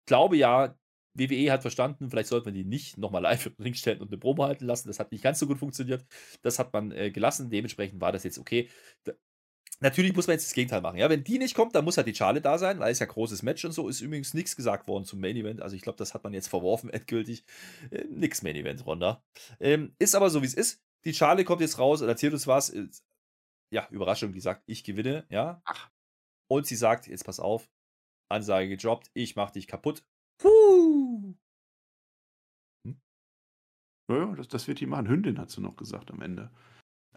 glaube ja, WWE hat verstanden, vielleicht sollte man die nicht nochmal live im Ring stellen und eine Promo halten lassen. Das hat nicht ganz so gut funktioniert. Das hat man äh, gelassen. Dementsprechend war das jetzt okay. Natürlich muss man jetzt das Gegenteil machen. Ja, wenn die nicht kommt, dann muss halt die Charlie da sein, weil es ja großes Match und so. Ist übrigens nichts gesagt worden zum Main Event. Also ich glaube, das hat man jetzt verworfen, endgültig. Äh, nix Main Event, Ronda. Ähm, ist aber so, wie es ist. Die Charlie kommt jetzt raus und erzählt uns was. Ja, Überraschung, die sagt, ich gewinne, ja. Ach. Und sie sagt, jetzt pass auf, Ansage gedroppt, ich mach dich kaputt. Puh. Hm? Ja, das, das wird die machen. Hündin hat sie noch gesagt am Ende.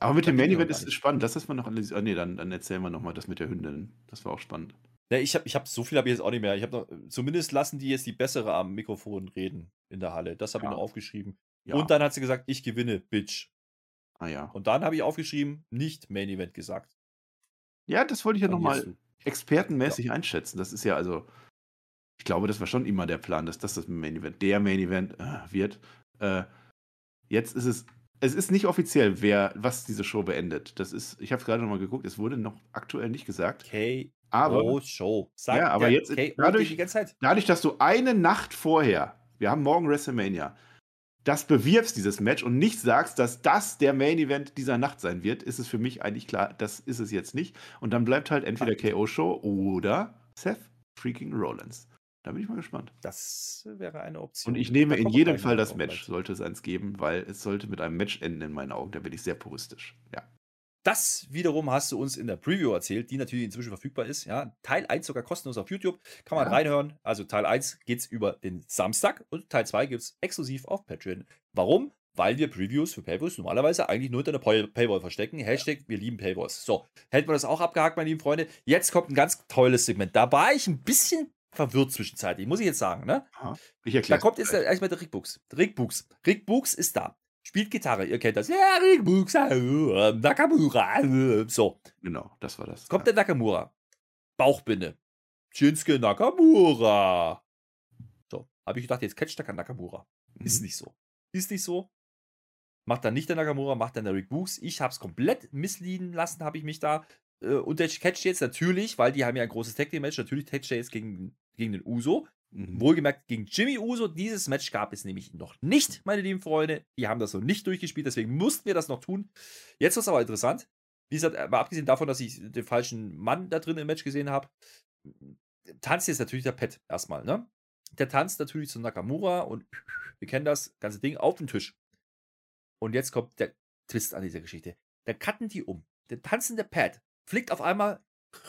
Aber mit dem Main Event ist es spannend. Das ist man noch analysiert. Ah, nee, dann, dann erzählen wir nochmal das mit der Hündin. Das war auch spannend. Ja, ich habe ich hab, so viel habe ich jetzt auch nicht mehr. Ich noch, zumindest lassen die jetzt die bessere am Mikrofon reden in der Halle. Das habe ja. ich noch aufgeschrieben. Ja. Und dann hat sie gesagt, ich gewinne, Bitch. Ah ja. Und dann habe ich aufgeschrieben, nicht Main Event gesagt. Ja, das wollte ich ja nochmal expertenmäßig ja. einschätzen. Das ist ja also, ich glaube, das war schon immer der Plan, dass das das Main Event, der Main Event äh, wird. Äh, jetzt ist es, es ist nicht offiziell, wer, was diese Show beendet. Das ist, ich habe gerade nochmal geguckt, es wurde noch aktuell nicht gesagt. Okay. Aber, Show. Sagt ja, aber jetzt, dadurch, die ganze Zeit. dadurch, dass du eine Nacht vorher, wir haben morgen WrestleMania, das bewirbst, dieses Match, und nicht sagst, dass das der Main Event dieser Nacht sein wird, ist es für mich eigentlich klar, das ist es jetzt nicht. Und dann bleibt halt entweder KO-Show oder Seth freaking Rollins. Da bin ich mal gespannt. Das wäre eine Option. Und ich nehme in jedem Fall das Match, sollte es eins geben, weil es sollte mit einem Match enden in meinen Augen. Da bin ich sehr puristisch. Ja. Das wiederum hast du uns in der Preview erzählt, die natürlich inzwischen verfügbar ist. Ja, Teil 1 sogar kostenlos auf YouTube. Kann man ja. reinhören. Also Teil 1 geht es über den Samstag und Teil 2 gibt es exklusiv auf Patreon. Warum? Weil wir Previews für Paywalls normalerweise eigentlich nur hinter einer Paywall verstecken. Hashtag, wir lieben Paywalls. So, hätten wir das auch abgehakt, meine lieben Freunde. Jetzt kommt ein ganz tolles Segment. Da war ich ein bisschen verwirrt zwischenzeitlich, muss ich jetzt sagen. Ne? Ich erkläre. Da kommt jetzt erstmal der Rick Books. Rick Books. Rick Books ist da. Spielt Gitarre, ihr kennt das. Ja, Rick Books, äh, Nakamura. Äh, so. Genau, das war das. Kommt der Nakamura. Bauchbinde. Shinsuke Nakamura. So, habe ich gedacht, jetzt catcht der Nakamura. Mhm. Ist nicht so. Ist nicht so. Macht dann nicht der Nakamura, macht dann der Rick Books. Ich habe es komplett misslieben lassen, habe ich mich da äh, und der catcht jetzt natürlich, weil die haben ja ein großes Tag Team Match, natürlich catcht er jetzt gegen, gegen den Uso. Mhm. Wohlgemerkt gegen Jimmy Uso. Dieses Match gab es nämlich noch nicht, meine lieben Freunde. Die haben das noch nicht durchgespielt, deswegen mussten wir das noch tun. Jetzt ist es aber interessant. Wie gesagt, mal abgesehen davon, dass ich den falschen Mann da drin im Match gesehen habe, tanzt jetzt natürlich der Pet erstmal, ne? Der tanzt natürlich zu Nakamura und wir kennen das ganze Ding auf den Tisch. Und jetzt kommt der Twist an dieser Geschichte. Dann cutten die um. Der tanzende Pad fliegt auf einmal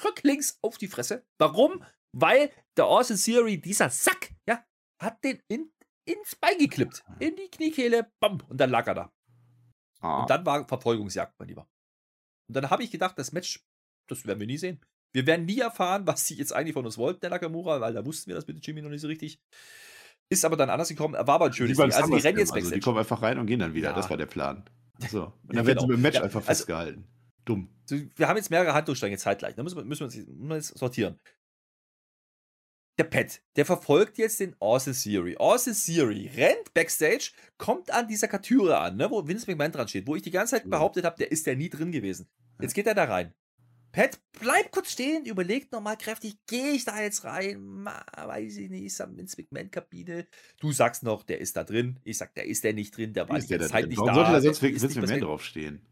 rücklings auf die Fresse. Warum? Weil der Austin Theory, dieser Sack, ja, hat den in, ins Bein geklippt. In die Kniekehle, bam, und dann lag er da. Ah. Und dann war Verfolgungsjagd, mein Lieber. Und dann habe ich gedacht, das Match, das werden wir nie sehen. Wir werden nie erfahren, was sie jetzt eigentlich von uns wollten, der Nakamura, weil da wussten wir das mit Jimmy noch nicht so richtig. Ist aber dann anders gekommen. War aber ein schönes Ding. Also die rennen jetzt. Also die kommen einfach rein und gehen dann wieder. Ja. Das war der Plan. So. Und dann ja, werden genau. sie dem Match ja, einfach also festgehalten. Dumm. Wir haben jetzt mehrere Handlungsstränge zeitgleich. Da müssen wir, müssen wir uns jetzt sortieren. Der Pet, der verfolgt jetzt den Austin Theory. Austin Theory rennt backstage, kommt an dieser Katüre an, ne, wo Vince McMahon dran steht, wo ich die ganze Zeit behauptet habe, der ist ja nie drin gewesen. Jetzt geht er da rein. Pat, bleib kurz stehen, überlegt nochmal kräftig, gehe ich da jetzt rein? Ma, weiß ich nicht, ist am Vince McMahon-Kabine. Du sagst noch, der ist da drin. Ich sag, der ist der nicht drin, der war die Zeit nicht Warum da. Warum sollte da sonst Vince McMahon draufstehen?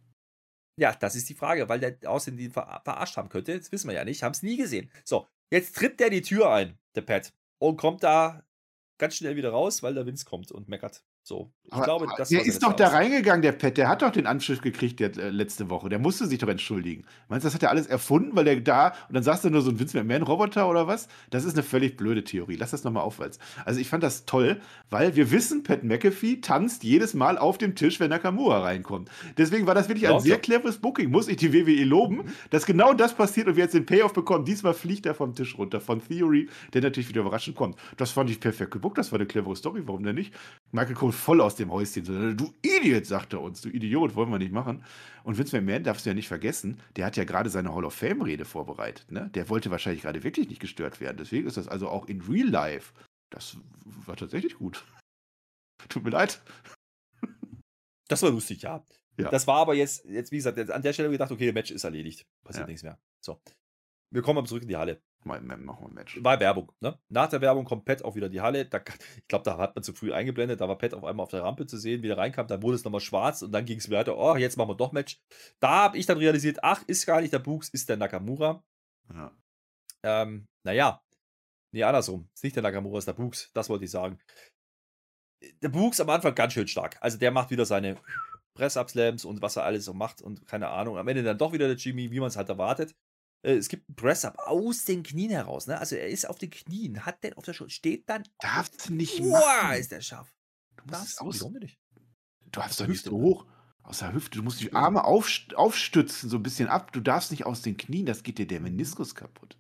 Ja, das ist die Frage, weil der aussehen die ver verarscht haben könnte. Das wissen wir ja nicht, haben es nie gesehen. So, jetzt tritt der die Tür ein, der Pat, und kommt da ganz schnell wieder raus, weil der Vince kommt und meckert. So, ich Aber, glaube, das der ist doch da reingegangen, der Pet. Der hat doch den Anschluss gekriegt der, äh, letzte Woche. Der musste sich doch entschuldigen. Meinst du, das hat er alles erfunden, weil der da und dann sagst du nur so ein Vince McMahon-Roboter oder was? Das ist eine völlig blöde Theorie. Lass das nochmal aufwärts. Also ich fand das toll, weil wir wissen, Pat McAfee tanzt jedes Mal auf dem Tisch, wenn Nakamura reinkommt. Deswegen war das wirklich ein Ja, sehr klar. cleveres Booking. Muss ich die WWE loben, dass genau das passiert und wir jetzt den Payoff bekommen. Diesmal fliegt er vom Tisch runter, von Theory, der natürlich wieder überraschend kommt. Das fand ich perfekt gebuckt. Das war eine clevere Story. Warum denn nicht? Michael Cole voll aus dem Häuschen. So, du Idiot, sagt er uns. Du Idiot, wollen wir nicht machen. Und Vince McMahon darfst du ja nicht vergessen, der hat ja gerade seine Hall of Fame-Rede vorbereitet. Ne? Der wollte wahrscheinlich gerade wirklich nicht gestört werden. Deswegen ist das also auch in Real Life. Das war tatsächlich gut. Tut mir leid. Das war lustig, ja. Ja. Das war aber jetzt, jetzt wie gesagt, jetzt an der Stelle gedacht, okay, Match ist erledigt. Passiert Ja. nichts mehr. So. Wir kommen aber zurück in die Halle. Mal, machen wir ein Match. War Werbung. Ne? Nach der Werbung kommt Pat auch wieder in die Halle. Da, ich glaube, da hat man zu früh eingeblendet. Da war Pat auf einmal auf der Rampe zu sehen, wie er reinkam. Dann wurde es nochmal schwarz und dann ging es weiter. Oh, jetzt machen wir doch Match. Da habe ich dann realisiert, ach, ist gar nicht der Buchs, ist der Nakamura. Ja. Ähm, naja. Nee, andersrum. Ist nicht der Nakamura, ist der Buchs. Das wollte ich sagen. Der Buchs am Anfang ganz schön stark. Also der macht wieder seine Press-Up-Slams und was er alles so macht und keine Ahnung. Am Ende dann doch wieder der Jimmy, wie man es halt erwartet. Äh, Es gibt einen Press-Up aus den Knien heraus. Ne? Also er ist auf den Knien, hat den auf der Schulter, steht dann. Darfst du nicht Wow, machen. ist der scharf. Du es aus, warum nicht? Du darfst doch nicht so hoch. Aus der Hüfte. Du musst die Arme aufst- aufstützen, so ein bisschen ab. Du darfst nicht aus den Knien, das geht dir der Meniskus kaputt.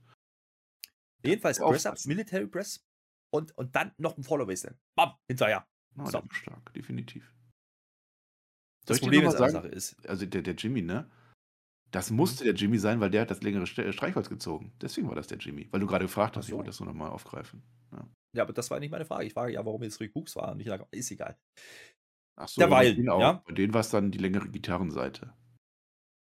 Jedenfalls Press-Up. Military Press und, und dann noch ein Follow Slam. Bam, hinterher. Oh, So. stark, definitiv. Das Soll ich dir Problem ist? Sache ist, Also der, der Jimmy, ne? Das musste der Jimmy sein, weil der hat das längere Ste- Streichholz gezogen. Deswegen war das der Jimmy. Weil du gerade gefragt hast, Ach ich so. wollte das nur nochmal aufgreifen. ja, aber das war nicht meine Frage. Ich frage ja, warum jetzt Rick Books war und nicht Nakamura. Ist egal. Ach so, Derweil, bei ja. Bei denen war es dann die längere Gitarrenseite.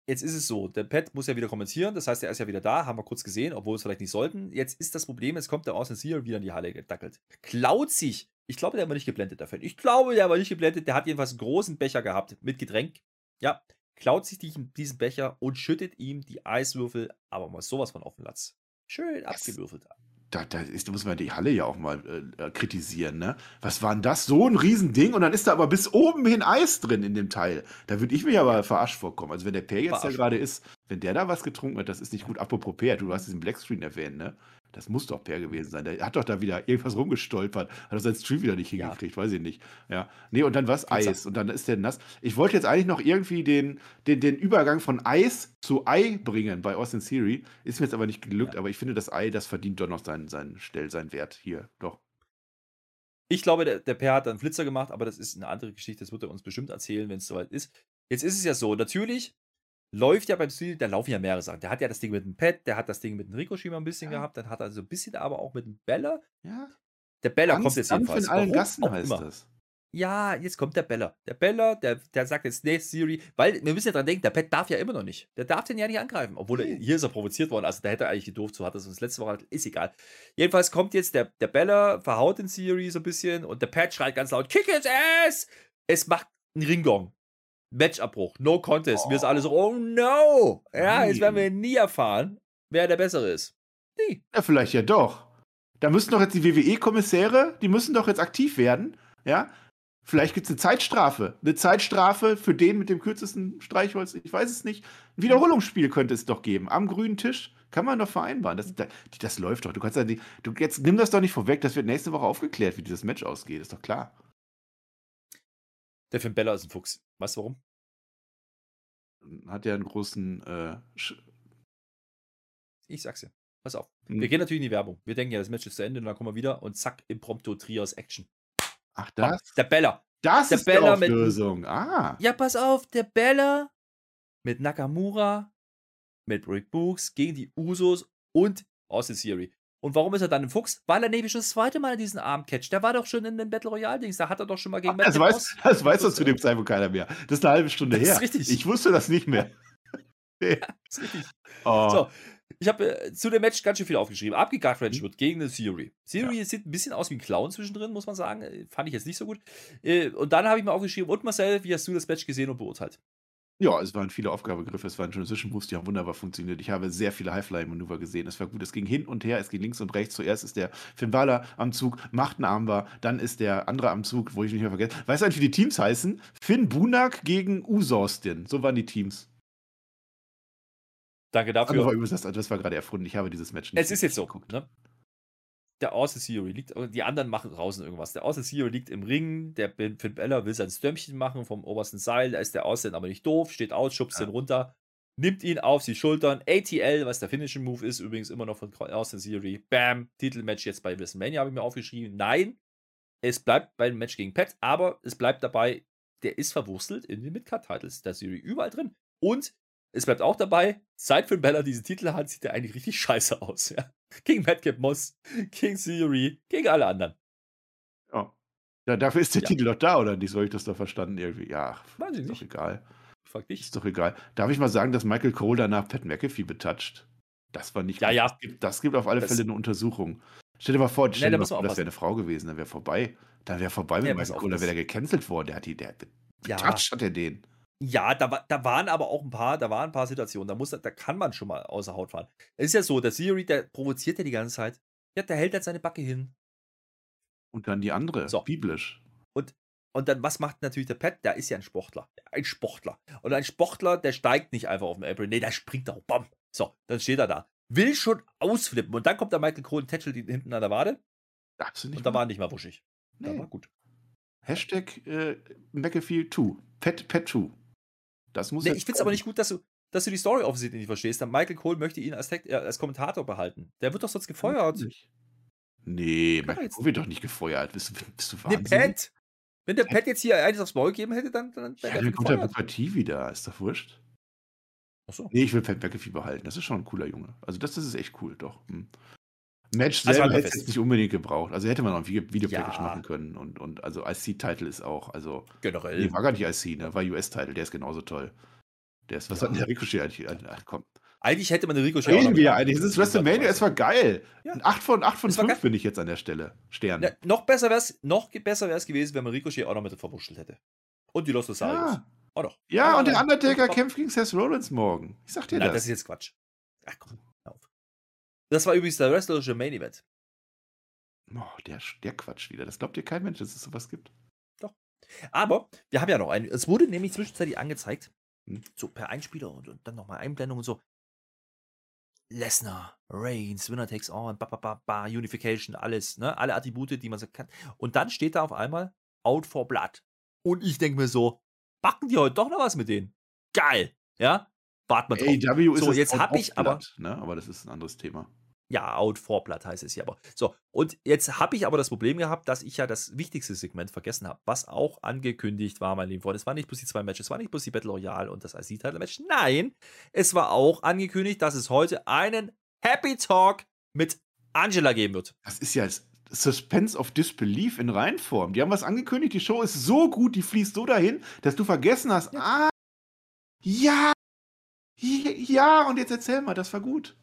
Jetzt ist es so, der Pat muss ja wieder kommentieren, das heißt, er ist ja wieder da, haben wir kurz gesehen, obwohl wir es vielleicht nicht sollten. Jetzt ist das Problem, jetzt kommt der Austin Sear wieder in die Halle gedackelt. Klaut sich. Ich glaube, der war nicht geblendet dafür. Ich glaube, der war nicht geblendet. Der hat jedenfalls einen großen Becher gehabt mit Getränk. Ja, klaut sich diesen, Becher und schüttet ihm die Eiswürfel, aber mal sowas von auf den Latz. Schön Das- abgewürfelt. Da, da, ist, da muss man die Halle ja auch mal äh, äh, kritisieren, ne? Was war denn das? So ein Riesending und dann ist da aber bis oben hin Eis drin in dem Teil. Da würde ich mich aber verarscht vorkommen. Also wenn der Per jetzt da gerade ist, wenn der da was getrunken hat, das ist nicht gut. Apropos Per, du hast diesen Blackscreen erwähnt, ne? Das muss doch Per gewesen sein. Der hat doch da wieder irgendwas rumgestolpert. Hat er seinen Stream wieder nicht Ja. hingekriegt, weiß ich nicht. Ja. Nee, und dann was? Pizza. Eis. Und dann ist der nass. Ich wollte jetzt eigentlich noch irgendwie den, den, den Übergang von Eis zu Ei bringen bei Austin Theory. Ist mir jetzt aber nicht geglückt, Ja. aber ich finde, das Ei, das verdient doch noch seinen, seinen Stell, seinen Wert hier. Doch. Ich glaube, der, der Per hat dann einen Flitzer gemacht, aber das ist eine andere Geschichte. Das wird er uns bestimmt erzählen, wenn es soweit ist. Jetzt ist es ja so, natürlich läuft ja beim Stil, da laufen ja mehrere Sachen. Der hat ja das Ding mit dem Pad, der hat das Ding mit dem Ricochet mal ein bisschen Ja. gehabt, dann hat er so ein bisschen aber auch mit dem Beller. Ja. Der Beller kommt jetzt jedenfalls. in allen Warum Gassen heißt immer. das. Ja, jetzt kommt der Beller. Der Beller, der, der sagt jetzt, nee, Siri, weil wir müssen ja dran denken, der Pet darf ja immer noch nicht. Der darf den ja nicht angreifen. Obwohl, er, hier ist er provoziert worden. Also, da hätte er eigentlich gedurft, so hat es uns letzte Woche, halt- ist egal. Jedenfalls kommt jetzt der, der Beller, verhaut den Siri so ein bisschen und der Pat schreit ganz laut, kick his ass! Es macht einen Ringgong. Matchabbruch, no contest. Wir sind alle so, oh no! Ja, jetzt werden wir nie erfahren, wer der Bessere ist. Nie. Ja, vielleicht ja doch. Da müssen doch jetzt die WWE-Kommissäre, die müssen doch jetzt aktiv werden. Ja. Vielleicht gibt es eine Zeitstrafe. Eine Zeitstrafe für den mit dem kürzesten Streichholz. Ich weiß es nicht. Ein Wiederholungsspiel könnte es doch geben. Am grünen Tisch kann man doch vereinbaren. Das, das, das läuft doch. Du kannst ja nicht, du, jetzt nimm das doch nicht vorweg. Das wird nächste Woche aufgeklärt, wie dieses Match ausgeht. Ist doch klar. Der Finn Beller ist ein Fuchs. Weißt du warum? Hat ja einen großen. Äh, Ich sag's dir. Pass auf. Hm. Wir gehen natürlich in die Werbung. Wir denken ja, das Match ist zu Ende und dann kommen wir wieder und zack, impromptu Trios Action. Ach, das? Der Beller. Das der ist die Beller mit- Auflösung. Ah. Ja, pass auf, der Beller mit Nakamura, mit Rick Books gegen die Usos und Austin Theory. Und warum ist er dann ein Fuchs? Weil er nämlich schon das zweite Mal in diesen Arm catcht. Der war doch schon in den Battle Royale-Dings. Da hat er doch schon mal gegen Das Matt weiß, das weiß doch Das- zu dem Zeitpunkt keiner mehr. Das ist eine halbe Stunde Das ist her. richtig. Ich wusste das nicht mehr. Das ist richtig. Oh. So, ich habe äh, zu dem Match ganz schön viel aufgeschrieben. Abgegart Mhm. Frenchwood gegen eine Theory. Theory sieht ein bisschen aus wie ein Clown zwischendrin, muss man sagen. Äh, Fand ich jetzt nicht so gut. Äh, Und dann habe ich mir aufgeschrieben, und Marcel, wie hast du das Match gesehen und beurteilt? Ja, es waren viele Aufgabegriffe, es waren Transition-Moves, die haben wunderbar funktioniert. Ich habe sehr viele Highfly-Manöver gesehen. Es war gut, es ging hin und her, es ging links und rechts. Zuerst ist der Finn Balor am Zug, macht einen Armbar, dann ist der andere am Zug, wo ich nicht mehr vergesse. Weißt du eigentlich, wie die Teams heißen? Finn Bunak gegen Usostin. So waren die Teams. Danke dafür. Aber das, das war gerade erfunden. Ich habe dieses Match nicht Es ist jetzt so, geguckt. ne? Der Austin Theory liegt, die anderen machen draußen irgendwas. Der Austin Theory liegt im Ring, der Finn Bella will sein Stürmchen machen vom obersten Seil, da ist der Austin aber nicht doof, steht aus, schubst ja. ihn runter, nimmt ihn auf die Schultern, ATL, was der Finishing Move ist, übrigens immer noch von Austin Theory, bam, Titelmatch jetzt bei WrestleMania, habe ich mir aufgeschrieben. Nein, es bleibt beim Match gegen Pat, aber es bleibt dabei, der ist verwurstelt in den Midcard-Titles, der Theory überall drin. Und es bleibt auch dabei, seit Finn Bella diesen Titel hat, sieht er eigentlich richtig scheiße aus. Ja? Gegen Madcap Moss, gegen Theory, gegen alle anderen. Ja. Ja, dafür ist der ja. Titel doch da, oder nicht? So habe ich das doch verstanden irgendwie. Ja, Weiß ich ist nicht. doch egal. Frag dich. Ist doch egal. Darf ich mal sagen, dass Michael Cole danach Pat McAfee betatscht? Das war nicht ja, gut. Ja. Das gibt, das gibt auf alle das Fälle eine Untersuchung. Stell dir mal vor, stell dir mal vor das wäre eine Frau gewesen, dann wäre vorbei. Dann wäre vorbei mit Michael Cole, dann wäre der gecancelt worden. Der hat die, der, ja. betatscht hat er den. Ja, da, da waren aber auch ein paar, da waren ein paar Situationen, da muss, da kann man schon mal außer Haut fahren. Es ist ja so, der Theory, der provoziert ja die ganze Zeit. Ja, der hält halt seine Backe hin. Und dann die andere, so. biblisch. Und, und dann, was macht natürlich der Pat? Der ist ja ein Sportler. Ein Sportler. Und ein Sportler, der steigt nicht einfach auf den Apron. Nee, der springt auch. Bam. So, dann steht er da. Will schon ausflippen. Und dann kommt der Michael Cole und tätschelt ihn hinten an der Wade. Darfst du nicht und da war nicht mal wuschig. Nee. Da war gut. Hashtag äh, McAfee 2. Pet, Pet 2. Das muss nee, ich finde es aber nicht gut, dass du, dass du die Story offensichtlich nicht verstehst. Dann Michael Cole möchte ihn als, äh, als Kommentator behalten. Der wird doch sonst gefeuert. Nee, Michael Cole wird doch nicht gefeuert. Bist, bist du wahnsinnig? Nee, Pat. Wenn der Pat jetzt hier eines aufs Maul gegeben hätte, dann, dann wäre ja, dann kommt der Booker T wieder. Ist doch wurscht. Achso. Nee, ich will Pat McAfee behalten. Das ist schon ein cooler Junge. Also das, das ist echt cool, doch. Hm. Match selber also hätte es nicht unbedingt gebraucht. Also hätte man auch ein Video-Package ja. machen können. Und, und also IC-Title ist auch, also. Generell. Nee, war gar nicht IC, ne? War US-Title, der ist genauso toll. Der ist, was ja. hat denn der Ricochet eigentlich? Ach, komm. Eigentlich hätte man den Ricochet Reden wir eigentlich. Es ist WrestleMania, es war geil. Ja. 8 von 8 von 5 bin ich jetzt an der Stelle. Stern. Ja, noch besser wäre es noch besser wär's gewesen, wenn man Ricochet auch noch mit verwurschtelt hätte. Und die Los Losarios. Ja, auch noch. ja und der Undertaker kämpft gegen Seth Rollins morgen. Ich sag dir Nein, das. das ist jetzt Quatsch. Ach komm. Das war übrigens der wrestlerische Main Event. Oh, der, der Quatsch wieder. Das glaubt dir kein Mensch, dass es sowas gibt. Doch. Aber wir haben ja noch einen. Es wurde nämlich zwischenzeitlich angezeigt, hm, so per Einspieler und, und dann nochmal Einblendung und so. Lesnar, Reigns, Winner takes all, ba, ba, ba, ba, Unification, alles, ne? Alle Attribute, die man so kann. Und dann steht da auf einmal Out for Blood. Und ich denke mir so, backen die heute doch noch was mit denen? Geil, ja? Warten wir drauf. AW ist so, jetzt habe ich aber. Ne? Aber das ist ein anderes Thema. Ja, Out for Blood heißt es hier aber. So, und jetzt habe ich aber das Problem gehabt, dass ich ja das wichtigste Segment vergessen habe, was auch angekündigt war, mein lieber Freund. Es waren nicht bloß die zwei Matches, es war nicht bloß die Battle Royale und das IC-Title-Match. Nein, es war auch angekündigt, dass es heute einen Happy Talk mit Angela geben wird. Das ist ja Suspense of Disbelief in Reinform. Die haben was angekündigt, die Show ist so gut, die fließt so dahin, dass du vergessen hast, ja. ah, ja, ja, und jetzt erzähl mal, das war gut.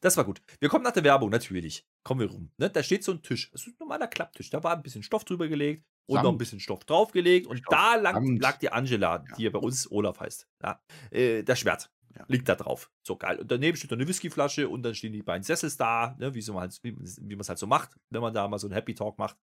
Das war gut. Wir kommen nach der Werbung, natürlich. Kommen wir rum. Ne? Da steht so ein Tisch. Das ist ein normaler Klapptisch. Da war ein bisschen Stoff drüber gelegt und Samt. noch ein bisschen Stoff draufgelegt. Und Stoff. da lag, lag, die Angela, ja. die ja bei uns Olaf heißt. Ja. Äh, das Schwert ja. liegt da drauf. So geil. Und daneben steht eine Whiskyflasche und dann stehen die beiden Sessels da, ne? wie, so halt, wie, wie man es halt so macht, wenn man da mal so einen Happy Talk macht.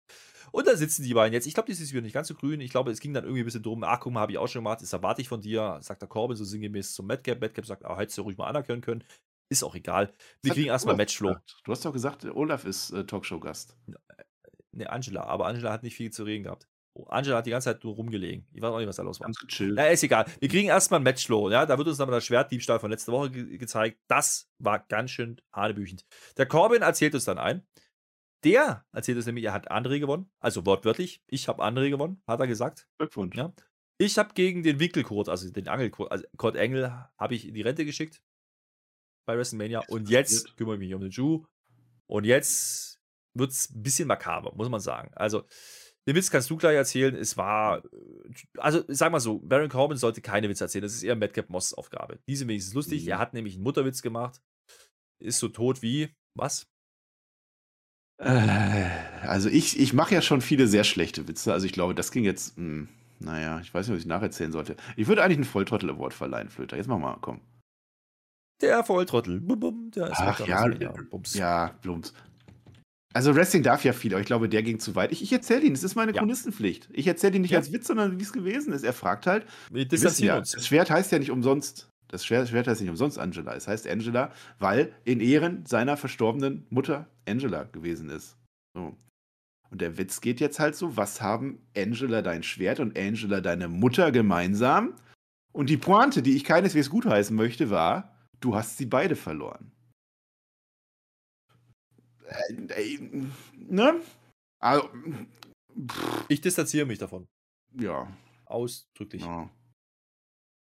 Und da sitzen die beiden jetzt. Ich glaube, die ist wieder nicht ganz so grün. Ich glaube, es ging dann irgendwie ein bisschen drum. Ah, guck mal, habe ich auch schon gemacht. Das erwarte ich von dir, sagt der Corbin so sinngemäß zum Madcap. Madcap sagt, ah, hättest du ruhig mal anerkennen können. Ist auch egal. Wir kriegen erstmal Matchflow. Du hast doch gesagt, Olaf ist äh, Talkshow-Gast. Ne, Angela. Aber Angela hat nicht viel zu reden gehabt. Angela hat die ganze Zeit nur rumgelegen. Ich weiß auch nicht, was da los war. Ganz gechillt. Na, ist egal. Wir kriegen erstmal ein Matchflow. Ja? Da wird uns dann mal das Schwertdiebstahl von letzter Woche ge gezeigt. Das war ganz schön hanebüchend. Der Corbin erzählt uns dann ein. Der erzählt uns nämlich, er hat André gewonnen. Also wortwörtlich. Ich habe André gewonnen, hat er gesagt. Glückwunsch. Ja? Ich habe gegen den Winkelkurt, also den Angelkurt, also Kurt Engel, habe ich in die Rente geschickt bei WrestleMania. Und jetzt kümmere ich mich um den Ju. Und jetzt wird es ein bisschen makaber, muss man sagen. Also, den Witz kannst du gleich erzählen. Es war, äh, also sag mal so, Baron Corbin sollte keine Witze erzählen. Das ist eher Madcap Moss Aufgabe. Diese wenigstens lustig. Mhm. Er hat nämlich einen Mutterwitz gemacht. Ist so tot wie, was? Äh, also ich, ich mache ja schon viele sehr schlechte Witze. Also ich glaube, das ging jetzt, mh, hm, naja, ich weiß nicht, was ich nacherzählen sollte. Ich würde eigentlich einen Volltrottel-Award verleihen, Flöter. Jetzt mach mal, komm. Der Volltrottel. Bum, bum, der ist Ach ja, Bums. ja, Blums. Also Wrestling darf ja viel, aber ich glaube, der ging zu weit. Ich, ich erzähle ihn, das ist meine ja. Chronistenpflicht. Ich erzähle ihn nicht ja. als Witz, sondern wie es gewesen ist. Er fragt halt. Wir distanzieren ja, uns. Das Schwert heißt ja nicht umsonst. Das Schwert, Schwert heißt nicht umsonst Angela. Es heißt Angela, weil in Ehren seiner verstorbenen Mutter Angela gewesen ist. So. Und der Witz geht jetzt halt so: Was haben Angela dein Schwert und Angela deine Mutter gemeinsam? Und die Pointe, die ich keineswegs gutheißen möchte, war: Du hast sie beide verloren. Äh, äh, ne? Also, ich distanziere mich davon. Ja. Ausdrücklich. Ja.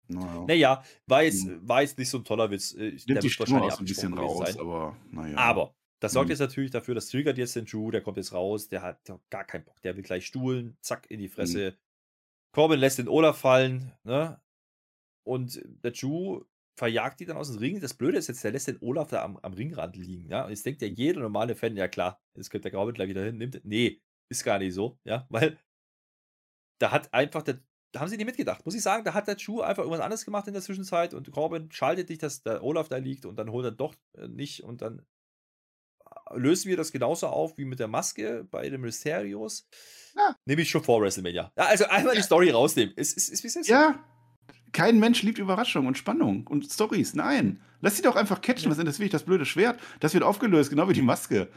Naja. naja, war, jetzt, hm. war jetzt nicht so ein toller Witz. Äh, Nimmt der die Stimme auch ein bisschen raus, sein. aber naja. Aber das sorgt hm. jetzt natürlich dafür, das triggert jetzt den Drew, der kommt jetzt raus, der hat gar keinen Bock, der will gleich stuhlen, zack, in die. Fresse. Hm. Corbin lässt den Olaf fallen, ne? Und der Drew verjagt die dann aus dem Ring. Das Blöde ist jetzt, der lässt den Olaf da am, am Ringrand liegen. Ja? Und jetzt denkt ja jeder normale Fan, ja klar, jetzt könnte der Graubündler wieder hin. Nimmt, nee, ist gar nicht so. Ja, weil da hat einfach der, da haben sie nicht mitgedacht. Muss ich sagen, da hat der Schuh einfach irgendwas anderes gemacht in der Zwischenzeit und Corbin schaltet nicht, dass der Olaf da liegt und dann holt er doch äh, nicht und dann äh, lösen wir das genauso auf wie mit der Maske bei den Mysterios. Ja. Nehme ich schon vor WrestleMania. Ja, also einmal die Story rausnehmen. Ist, ist, ist, ist, ist. Ja, kein Mensch liebt Überraschung und Spannung und Stories. Nein. Lass sie doch einfach catchen. Was interessiert das blöde Schwert? Das wird aufgelöst, genau wie die Maske.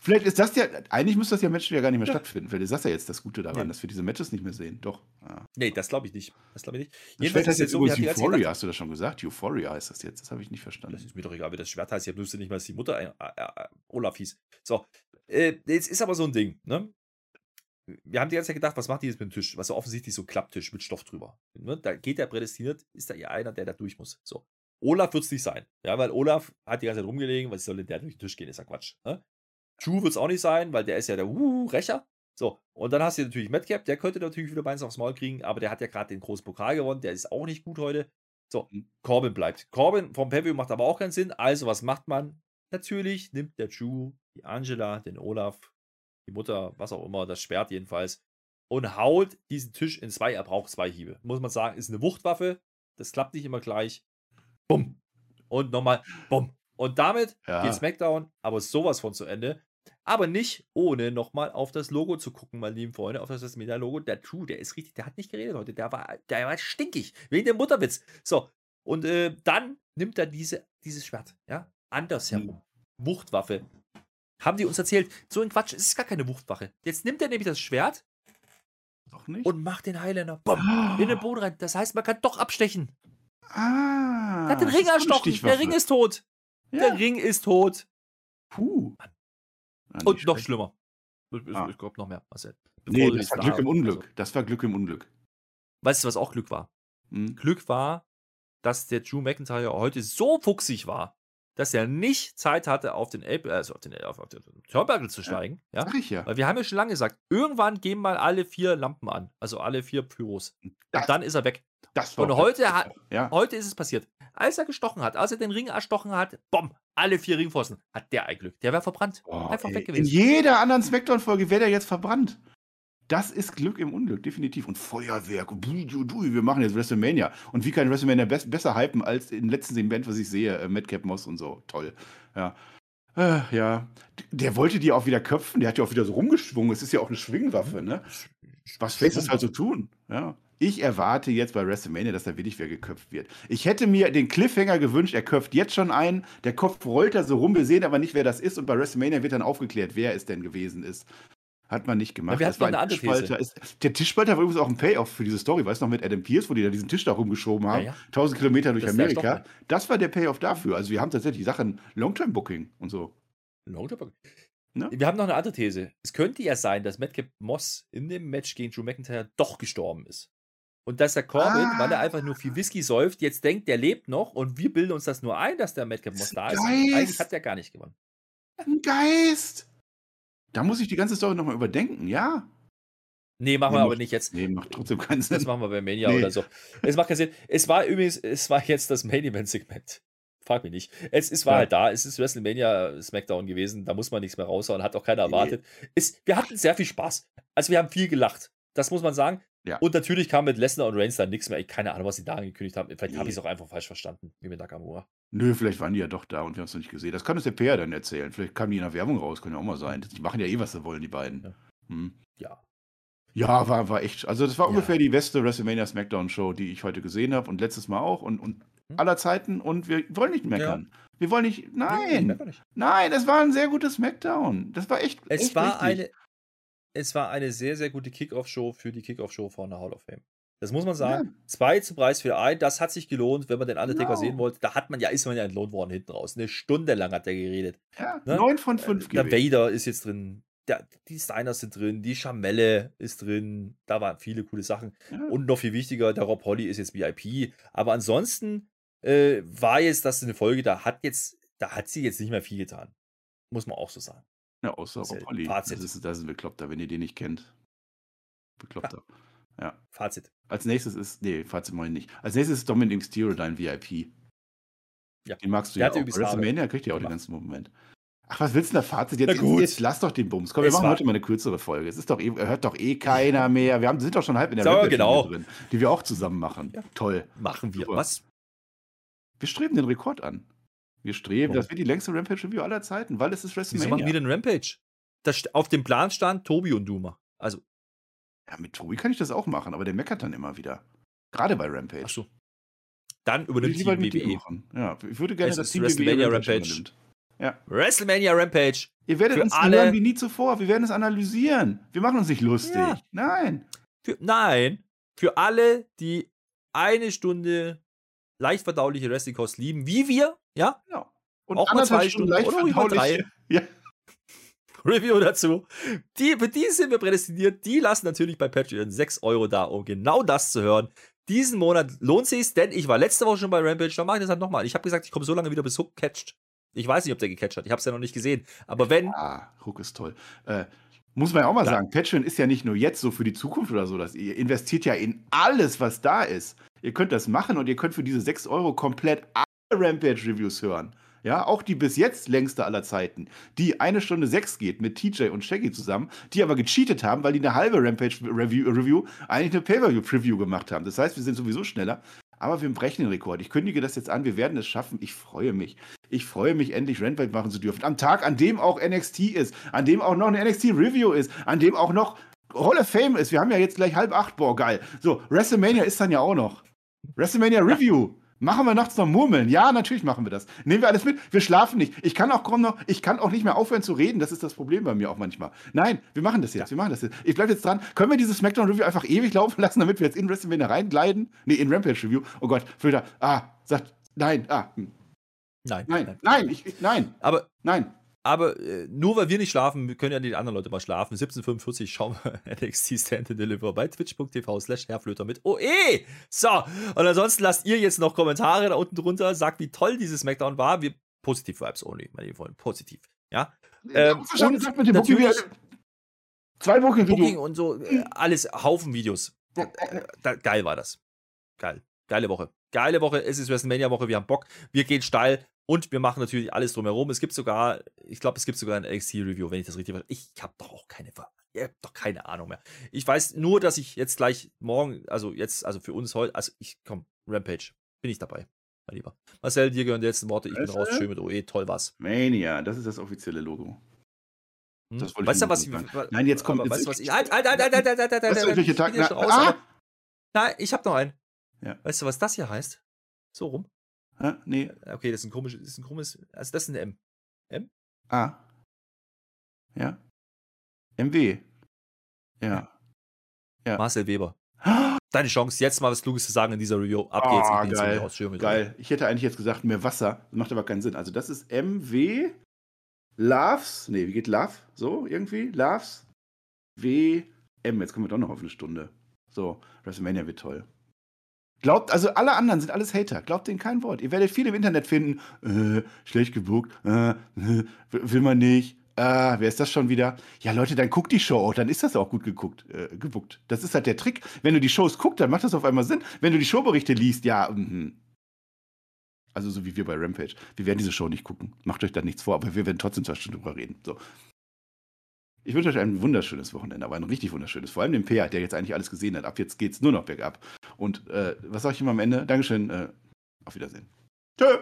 Vielleicht ist das ja, eigentlich müsste das ja Match ja gar nicht mehr ja. stattfinden. Vielleicht ist das ja jetzt das Gute daran, ja. dass wir diese Matches nicht mehr sehen. Doch. Ja. Nee, das glaube ich nicht. Das glaube ich nicht. Das Jedenfalls Schwert heißt jetzt so, übrigens Euphoria, hast du das schon gesagt? Euphoria heißt das jetzt. Das habe ich nicht verstanden. Das ist mir doch egal, wie das Schwert heißt. Ich wusste nicht mal, dass die Mutter äh, äh, Olaf hieß. So, äh, jetzt ist aber so ein Ding, ne? Wir haben die ganze Zeit gedacht, was macht die jetzt mit dem Tisch? Was ja offensichtlich so Klapptisch mit Stoff drüber. Ne? Da geht der prädestiniert, ist da ja einer, der da durch muss. So. Olaf wird es nicht sein. Ja, weil Olaf hat die ganze Zeit rumgelegen, was soll denn der durch den Tisch gehen? Ist ja Quatsch. Ne? Drew wird es auch nicht sein, weil der ist ja der uh, Rächer. So, und dann hast du natürlich Madcap, der könnte natürlich wieder beins aufs Maul kriegen, aber der hat ja gerade den großen Pokal gewonnen, der ist auch nicht gut heute. So, mhm. Corbin bleibt. Corbin vom Pavio macht aber auch keinen Sinn. Also, was macht man? Natürlich nimmt der Drew die Angela, den Olaf, die Mutter, was auch immer, das Schwert jedenfalls, und haut diesen Tisch in zwei. Er braucht zwei Hiebe. Muss man sagen, ist eine Wuchtwaffe. Das klappt nicht immer gleich. Bumm. Und nochmal, bumm. Und damit ja. geht SmackDown aber sowas von zu Ende. Aber nicht ohne nochmal auf das Logo zu gucken, meine lieben Freunde, auf das WrestleMania-Logo. Der True, der ist richtig, der hat nicht geredet heute. Der war, der war stinkig. Wegen dem Mutterwitz. So. Und äh, dann nimmt er diese, dieses Schwert, ja, andersherum. Mhm. Wuchtwaffe haben die uns erzählt, so ein Quatsch, es ist gar keine Wuchtwache. Jetzt nimmt er nämlich das Schwert doch nicht. und macht den Highlander bumm, oh. in den Boden rein. Das heißt, man kann doch abstechen. Ah. Er hat den Ring erstochen. Der Ring ist tot. Ja. Der Ring ist tot. Puh. Ja, und noch schlimmer. Ich, ah. ich glaube noch mehr, Marcel. Nee, das war Glück im Unglück. Also. Das war Glück im Unglück. Weißt du, was auch Glück war? Hm. Glück war, dass der Drew McIntyre heute so fuchsig war, dass er nicht Zeit hatte, auf den, April, also auf den, auf, auf den Turnbuckle zu steigen. Ja, ja? Ich ja. Weil wir haben ja schon lange gesagt, irgendwann gehen mal alle vier Lampen an, also alle vier Pyros. Das, und dann ist er weg. und heute, hat, ja. heute ist es passiert. Als er gestochen hat, als er den Ring erstochen hat, bom, alle vier Ringpfosten, hat der ein Glück. Der wäre verbrannt. Oh, Einfach ey. weg gewesen. In jeder anderen Smackdown-Folge wäre der jetzt verbrannt. Das ist Glück im Unglück, definitiv. Und Feuerwerk wir machen jetzt WrestleMania. Und wie kann WrestleMania be besser hypen als im letzten Segment, was ich sehe, äh, Madcap Moss und so. Toll. Ja. Äh, ja. Der wollte die auch wieder köpfen, der hat ja auch wieder so rumgeschwungen. Es ist ja auch eine Schwingwaffe, ne? Was Faces halt so tun, ja. Ich erwarte jetzt bei WrestleMania, dass da wirklich wer geköpft wird. Ich hätte mir den Cliffhanger gewünscht, er köpft jetzt schon ein, der Kopf rollt da so rum, wir sehen aber nicht, wer das ist und bei WrestleMania wird dann aufgeklärt, wer es denn gewesen ist. Hat man nicht gemacht. Ja, wir das war ein eine Tischspalter. Ist, der Tischspalter war übrigens auch ein Payoff für diese Story. Weißt du noch, mit Adam Pierce, wo die da diesen Tisch da rumgeschoben haben? Ja, ja. 1000 Kilometer durch das Amerika. Das war der Payoff dafür. Also wir haben tatsächlich Sachen Longtime-Booking und so. Longtime-Booking? Ne? Wir haben noch eine andere These. Es könnte ja sein, dass Madcap Moss in dem Match gegen Drew McIntyre doch gestorben ist. Und dass der Corbin, ah. weil er einfach nur viel Whisky säuft, jetzt denkt, der lebt noch und wir bilden uns das nur ein, dass der Madcap Moss da ist. Eigentlich hat er gar nicht gewonnen. Ein Geist! Da muss ich die ganze Story nochmal überdenken, ja. Nee, machen nee, wir aber nicht jetzt. Nee, macht trotzdem keinen Sinn. Das machen wir bei Mania nee. oder so. Es macht keinen Sinn. Es war übrigens, es war jetzt das Main Event Segment. Frag mich nicht. Es, es war ja. halt da. Es ist WrestleMania Smackdown gewesen. Da muss man nichts mehr raushauen. Hat auch keiner erwartet. Es, wir hatten sehr viel Spaß. Also, wir haben viel gelacht. Das muss man sagen. Ja. Und natürlich kam mit Lesnar und Reigns dann nichts mehr. Ich keine Ahnung, was sie da angekündigt haben. Vielleicht nee. habe ich es auch einfach falsch verstanden, wie mit Nakamura. Nö, vielleicht waren die ja doch da und wir haben es noch nicht gesehen. Das kann uns der PR dann erzählen. Vielleicht kam die in der Werbung raus, kann ja auch mal sein. Die machen ja eh, was sie wollen, die beiden. Ja. Hm. ja. Ja, war, war echt. Also, das war ja. ungefähr die beste WrestleMania Smackdown Show, die ich heute gesehen habe und letztes Mal auch und, und hm? aller Zeiten. Und wir wollen nicht meckern. Ja. Wir wollen nicht. Nein. Nee, nicht. Nein, es war ein sehr gutes Smackdown. Das war echt. Es echt war eine. Es war eine sehr, sehr gute Kickoff-Show für die Kickoff-Show von der Hall of Fame. Das muss man sagen. Ja. Zwei zum Preis für ein, das hat sich gelohnt, wenn man den Undertaker genau. sehen wollte. Da hat man ja, ist man ja entlohnt worden hinten raus. Eine Stunde lang hat er geredet. Ja, ne? neun von fünf äh, Der Vader ist jetzt drin. Der, die Steiners sind drin, die Chamelle ist drin, da waren viele coole Sachen. Ja. Und noch viel wichtiger, der Rob Holly ist jetzt VIP. Aber ansonsten äh, war jetzt das eine Folge, da hat jetzt, da hat sie jetzt nicht mehr viel getan. Muss man auch so sagen. Ja, außer Rob Holly. Fazit. Das ist, das ist ein Bekloppter, wenn ihr den nicht kennt. Bekloppter. Ja. Ja. Fazit. Als nächstes ist, nee, Fazit mal nicht. Als nächstes ist Dominic Mysterio dein VIP. Ja. Den magst du Der ja auch. WrestleMania kriegt ja auch den ganzen Moment. Ach, was willst du denn da Fazit? Jetzt, jetzt, jetzt, lass doch den Bums. Komm, wir es machen heute mal eine kürzere Folge. Es ist doch eh, hört doch eh keiner mehr. Wir haben, sind doch schon halb in der so, genau. drin, die wir auch zusammen machen. Ja. Toll. Machen wir. Super. Was? Wir streben den Rekord an. Wir streben, das wird die längste Rampage-Review aller Zeiten, weil es ist WrestleMania. Wieso machen wir den Rampage? Das, auf dem Plan stand Tobi und Duma. Also ja, mit Tobi kann ich das auch machen, aber der meckert dann immer wieder. Gerade bei Rampage. Ach so. Dann übernimmt Team WWE. Ja, ich würde gerne, es dass Team WrestleMania WWE Rampage. Rampage. Ja. WrestleMania Rampage. Ihr werdet uns alle hören wie nie zuvor. Wir werden es analysieren. Wir machen uns nicht lustig. Ja. Nein. Für, nein. Für alle, die eine Stunde leicht verdauliche Wrestling-Kost lieben, wie wir, ja? Ja. Und auch mal zwei Stunden, Stunden oder drei. Ja. Review dazu. Die, für die sind wir prädestiniert. Die lassen natürlich bei Patreon 6 Euro da, um genau das zu hören. Diesen Monat lohnt sich denn ich war letzte Woche schon bei Rampage, dann mache ich das halt nochmal. Ich habe gesagt, ich komme so lange wieder, bis Hook catcht. Ich weiß nicht, ob der gecatcht hat. Ich habe es ja noch nicht gesehen. Aber wenn. Ah, Hook ist toll. Äh, muss man ja auch mal sagen, Patreon ist ja nicht nur jetzt so für die Zukunft oder so, dass ihr investiert ja in alles, was da ist. Ihr könnt das machen und ihr könnt für diese 6 Euro komplett alle Rampage-Reviews hören. Ja, auch die bis jetzt längste aller Zeiten, die eine Stunde sechs geht mit TJ und Shaggy zusammen, die aber gecheatet haben, weil die eine halbe Rampage-Review Review eigentlich eine Pay-Per-View-Preview gemacht haben. Das heißt, wir sind sowieso schneller, aber wir brechen den Rekord. Ich kündige das jetzt an, wir werden es schaffen. Ich freue mich. Ich freue mich, endlich Rampage machen zu dürfen. Am Tag, an dem auch NXT ist, an dem auch noch eine NXT-Review ist, an dem auch noch Hall of Fame ist. Wir haben ja jetzt gleich halb acht, boah, geil. So, WrestleMania ist dann ja auch noch. WrestleMania Review. Machen wir nachts noch Murmeln? Ja, natürlich machen wir das. Nehmen wir alles mit. Wir schlafen nicht. Ich kann auch kaum noch, ich kann auch nicht mehr aufhören zu reden. Das ist das Problem bei mir auch manchmal. Nein, wir machen das jetzt. Wir machen das jetzt. Ich bleibe jetzt dran. Können wir dieses Smackdown Review einfach ewig laufen lassen, damit wir jetzt in WrestleMania reingleiten? Nee, in Rampage Review. Oh Gott, Filter. Ah, sagt, nein, ah. Hm. Nein. Nein, nein, nein, ich, nein. Aber, nein. Aber äh, nur weil wir nicht schlafen, können ja die anderen Leute mal schlafen. 17.45 schauen wir NXT Stand and Deliver bei twitch.tv slash Herrflöter mit OE. So, und ansonsten lasst ihr jetzt noch Kommentare da unten drunter. Sagt, wie toll dieses Smackdown war. Wir positiv Vibes only, meine Freunde. Positiv. Ja. Ähm, und gesagt mit dem Booking Zwei Wochen Video. Booking und so, äh, alles, Haufen Videos. Äh, geil war das. Geil. Geile Woche. Geile Woche. Es ist WrestleMania-Woche. Wir haben Bock. Wir gehen steil. Und wir machen natürlich alles drumherum. Es gibt sogar, ich glaube, es gibt sogar ein NXT-Review, wenn ich das richtig weiß. Ich habe doch auch keine, ihr habt doch keine Ahnung mehr. Ich weiß nur, dass ich jetzt gleich morgen, also jetzt, also für uns heute, also ich komm, Rampage, bin ich dabei, mein Lieber. Marcel, dir gehören die letzten Worte. Ich bin raus, schön mit OE, toll was. Mania, das ist das offizielle Logo. Hm? Das weißt du, was ich. Nein, jetzt kommt. Weißt du, was ich. Halt, halt, halt, halt, halt, halt, halt, halt, halt, halt. Tag, na, raus, ah! Nein, ich hab noch einen. Ja. Weißt du, was das hier heißt? So rum. Hä? Nee. Okay, das ist ein komisches, das ist ein komisches, also das ist eine M. M? A. Ja. MW. Ja. ja. Marcel Weber. Deine Chance, jetzt mal was Kluges zu sagen in dieser Review. Ab oh, geht's. Ich geil. Raus. geil. Ich hätte eigentlich jetzt gesagt, mehr Wasser. Das macht aber keinen Sinn. Also, das ist MW. Loves. Nee, wie geht Love? So, irgendwie? Loves. W. M. Jetzt kommen wir doch noch auf eine Stunde. So, WrestleMania wird toll. Glaubt, also alle anderen sind alles Hater. Glaubt denen kein Wort. Ihr werdet viel im Internet finden. Äh, schlecht gebucht. Äh, äh, will man nicht. Ah, wer ist das schon wieder? Ja, Leute, dann guckt die Show auch, dann ist das auch gut geguckt, äh, gebuckt. Das ist halt der Trick. Wenn du die Shows guckst, dann macht das auf einmal Sinn. Wenn du die Showberichte liest, ja, mh. Also so wie wir bei Rampage. Wir werden diese Show nicht gucken. Macht euch da nichts vor, aber wir werden trotzdem zwei Stunden drüber reden. So. Ich wünsche euch ein wunderschönes Wochenende, aber ein richtig wunderschönes. Vor allem dem Peer, der jetzt eigentlich alles gesehen hat. Ab jetzt geht es nur noch bergab. Und äh, was sage ich immer am Ende? Dankeschön. Äh, auf Wiedersehen. Tschö.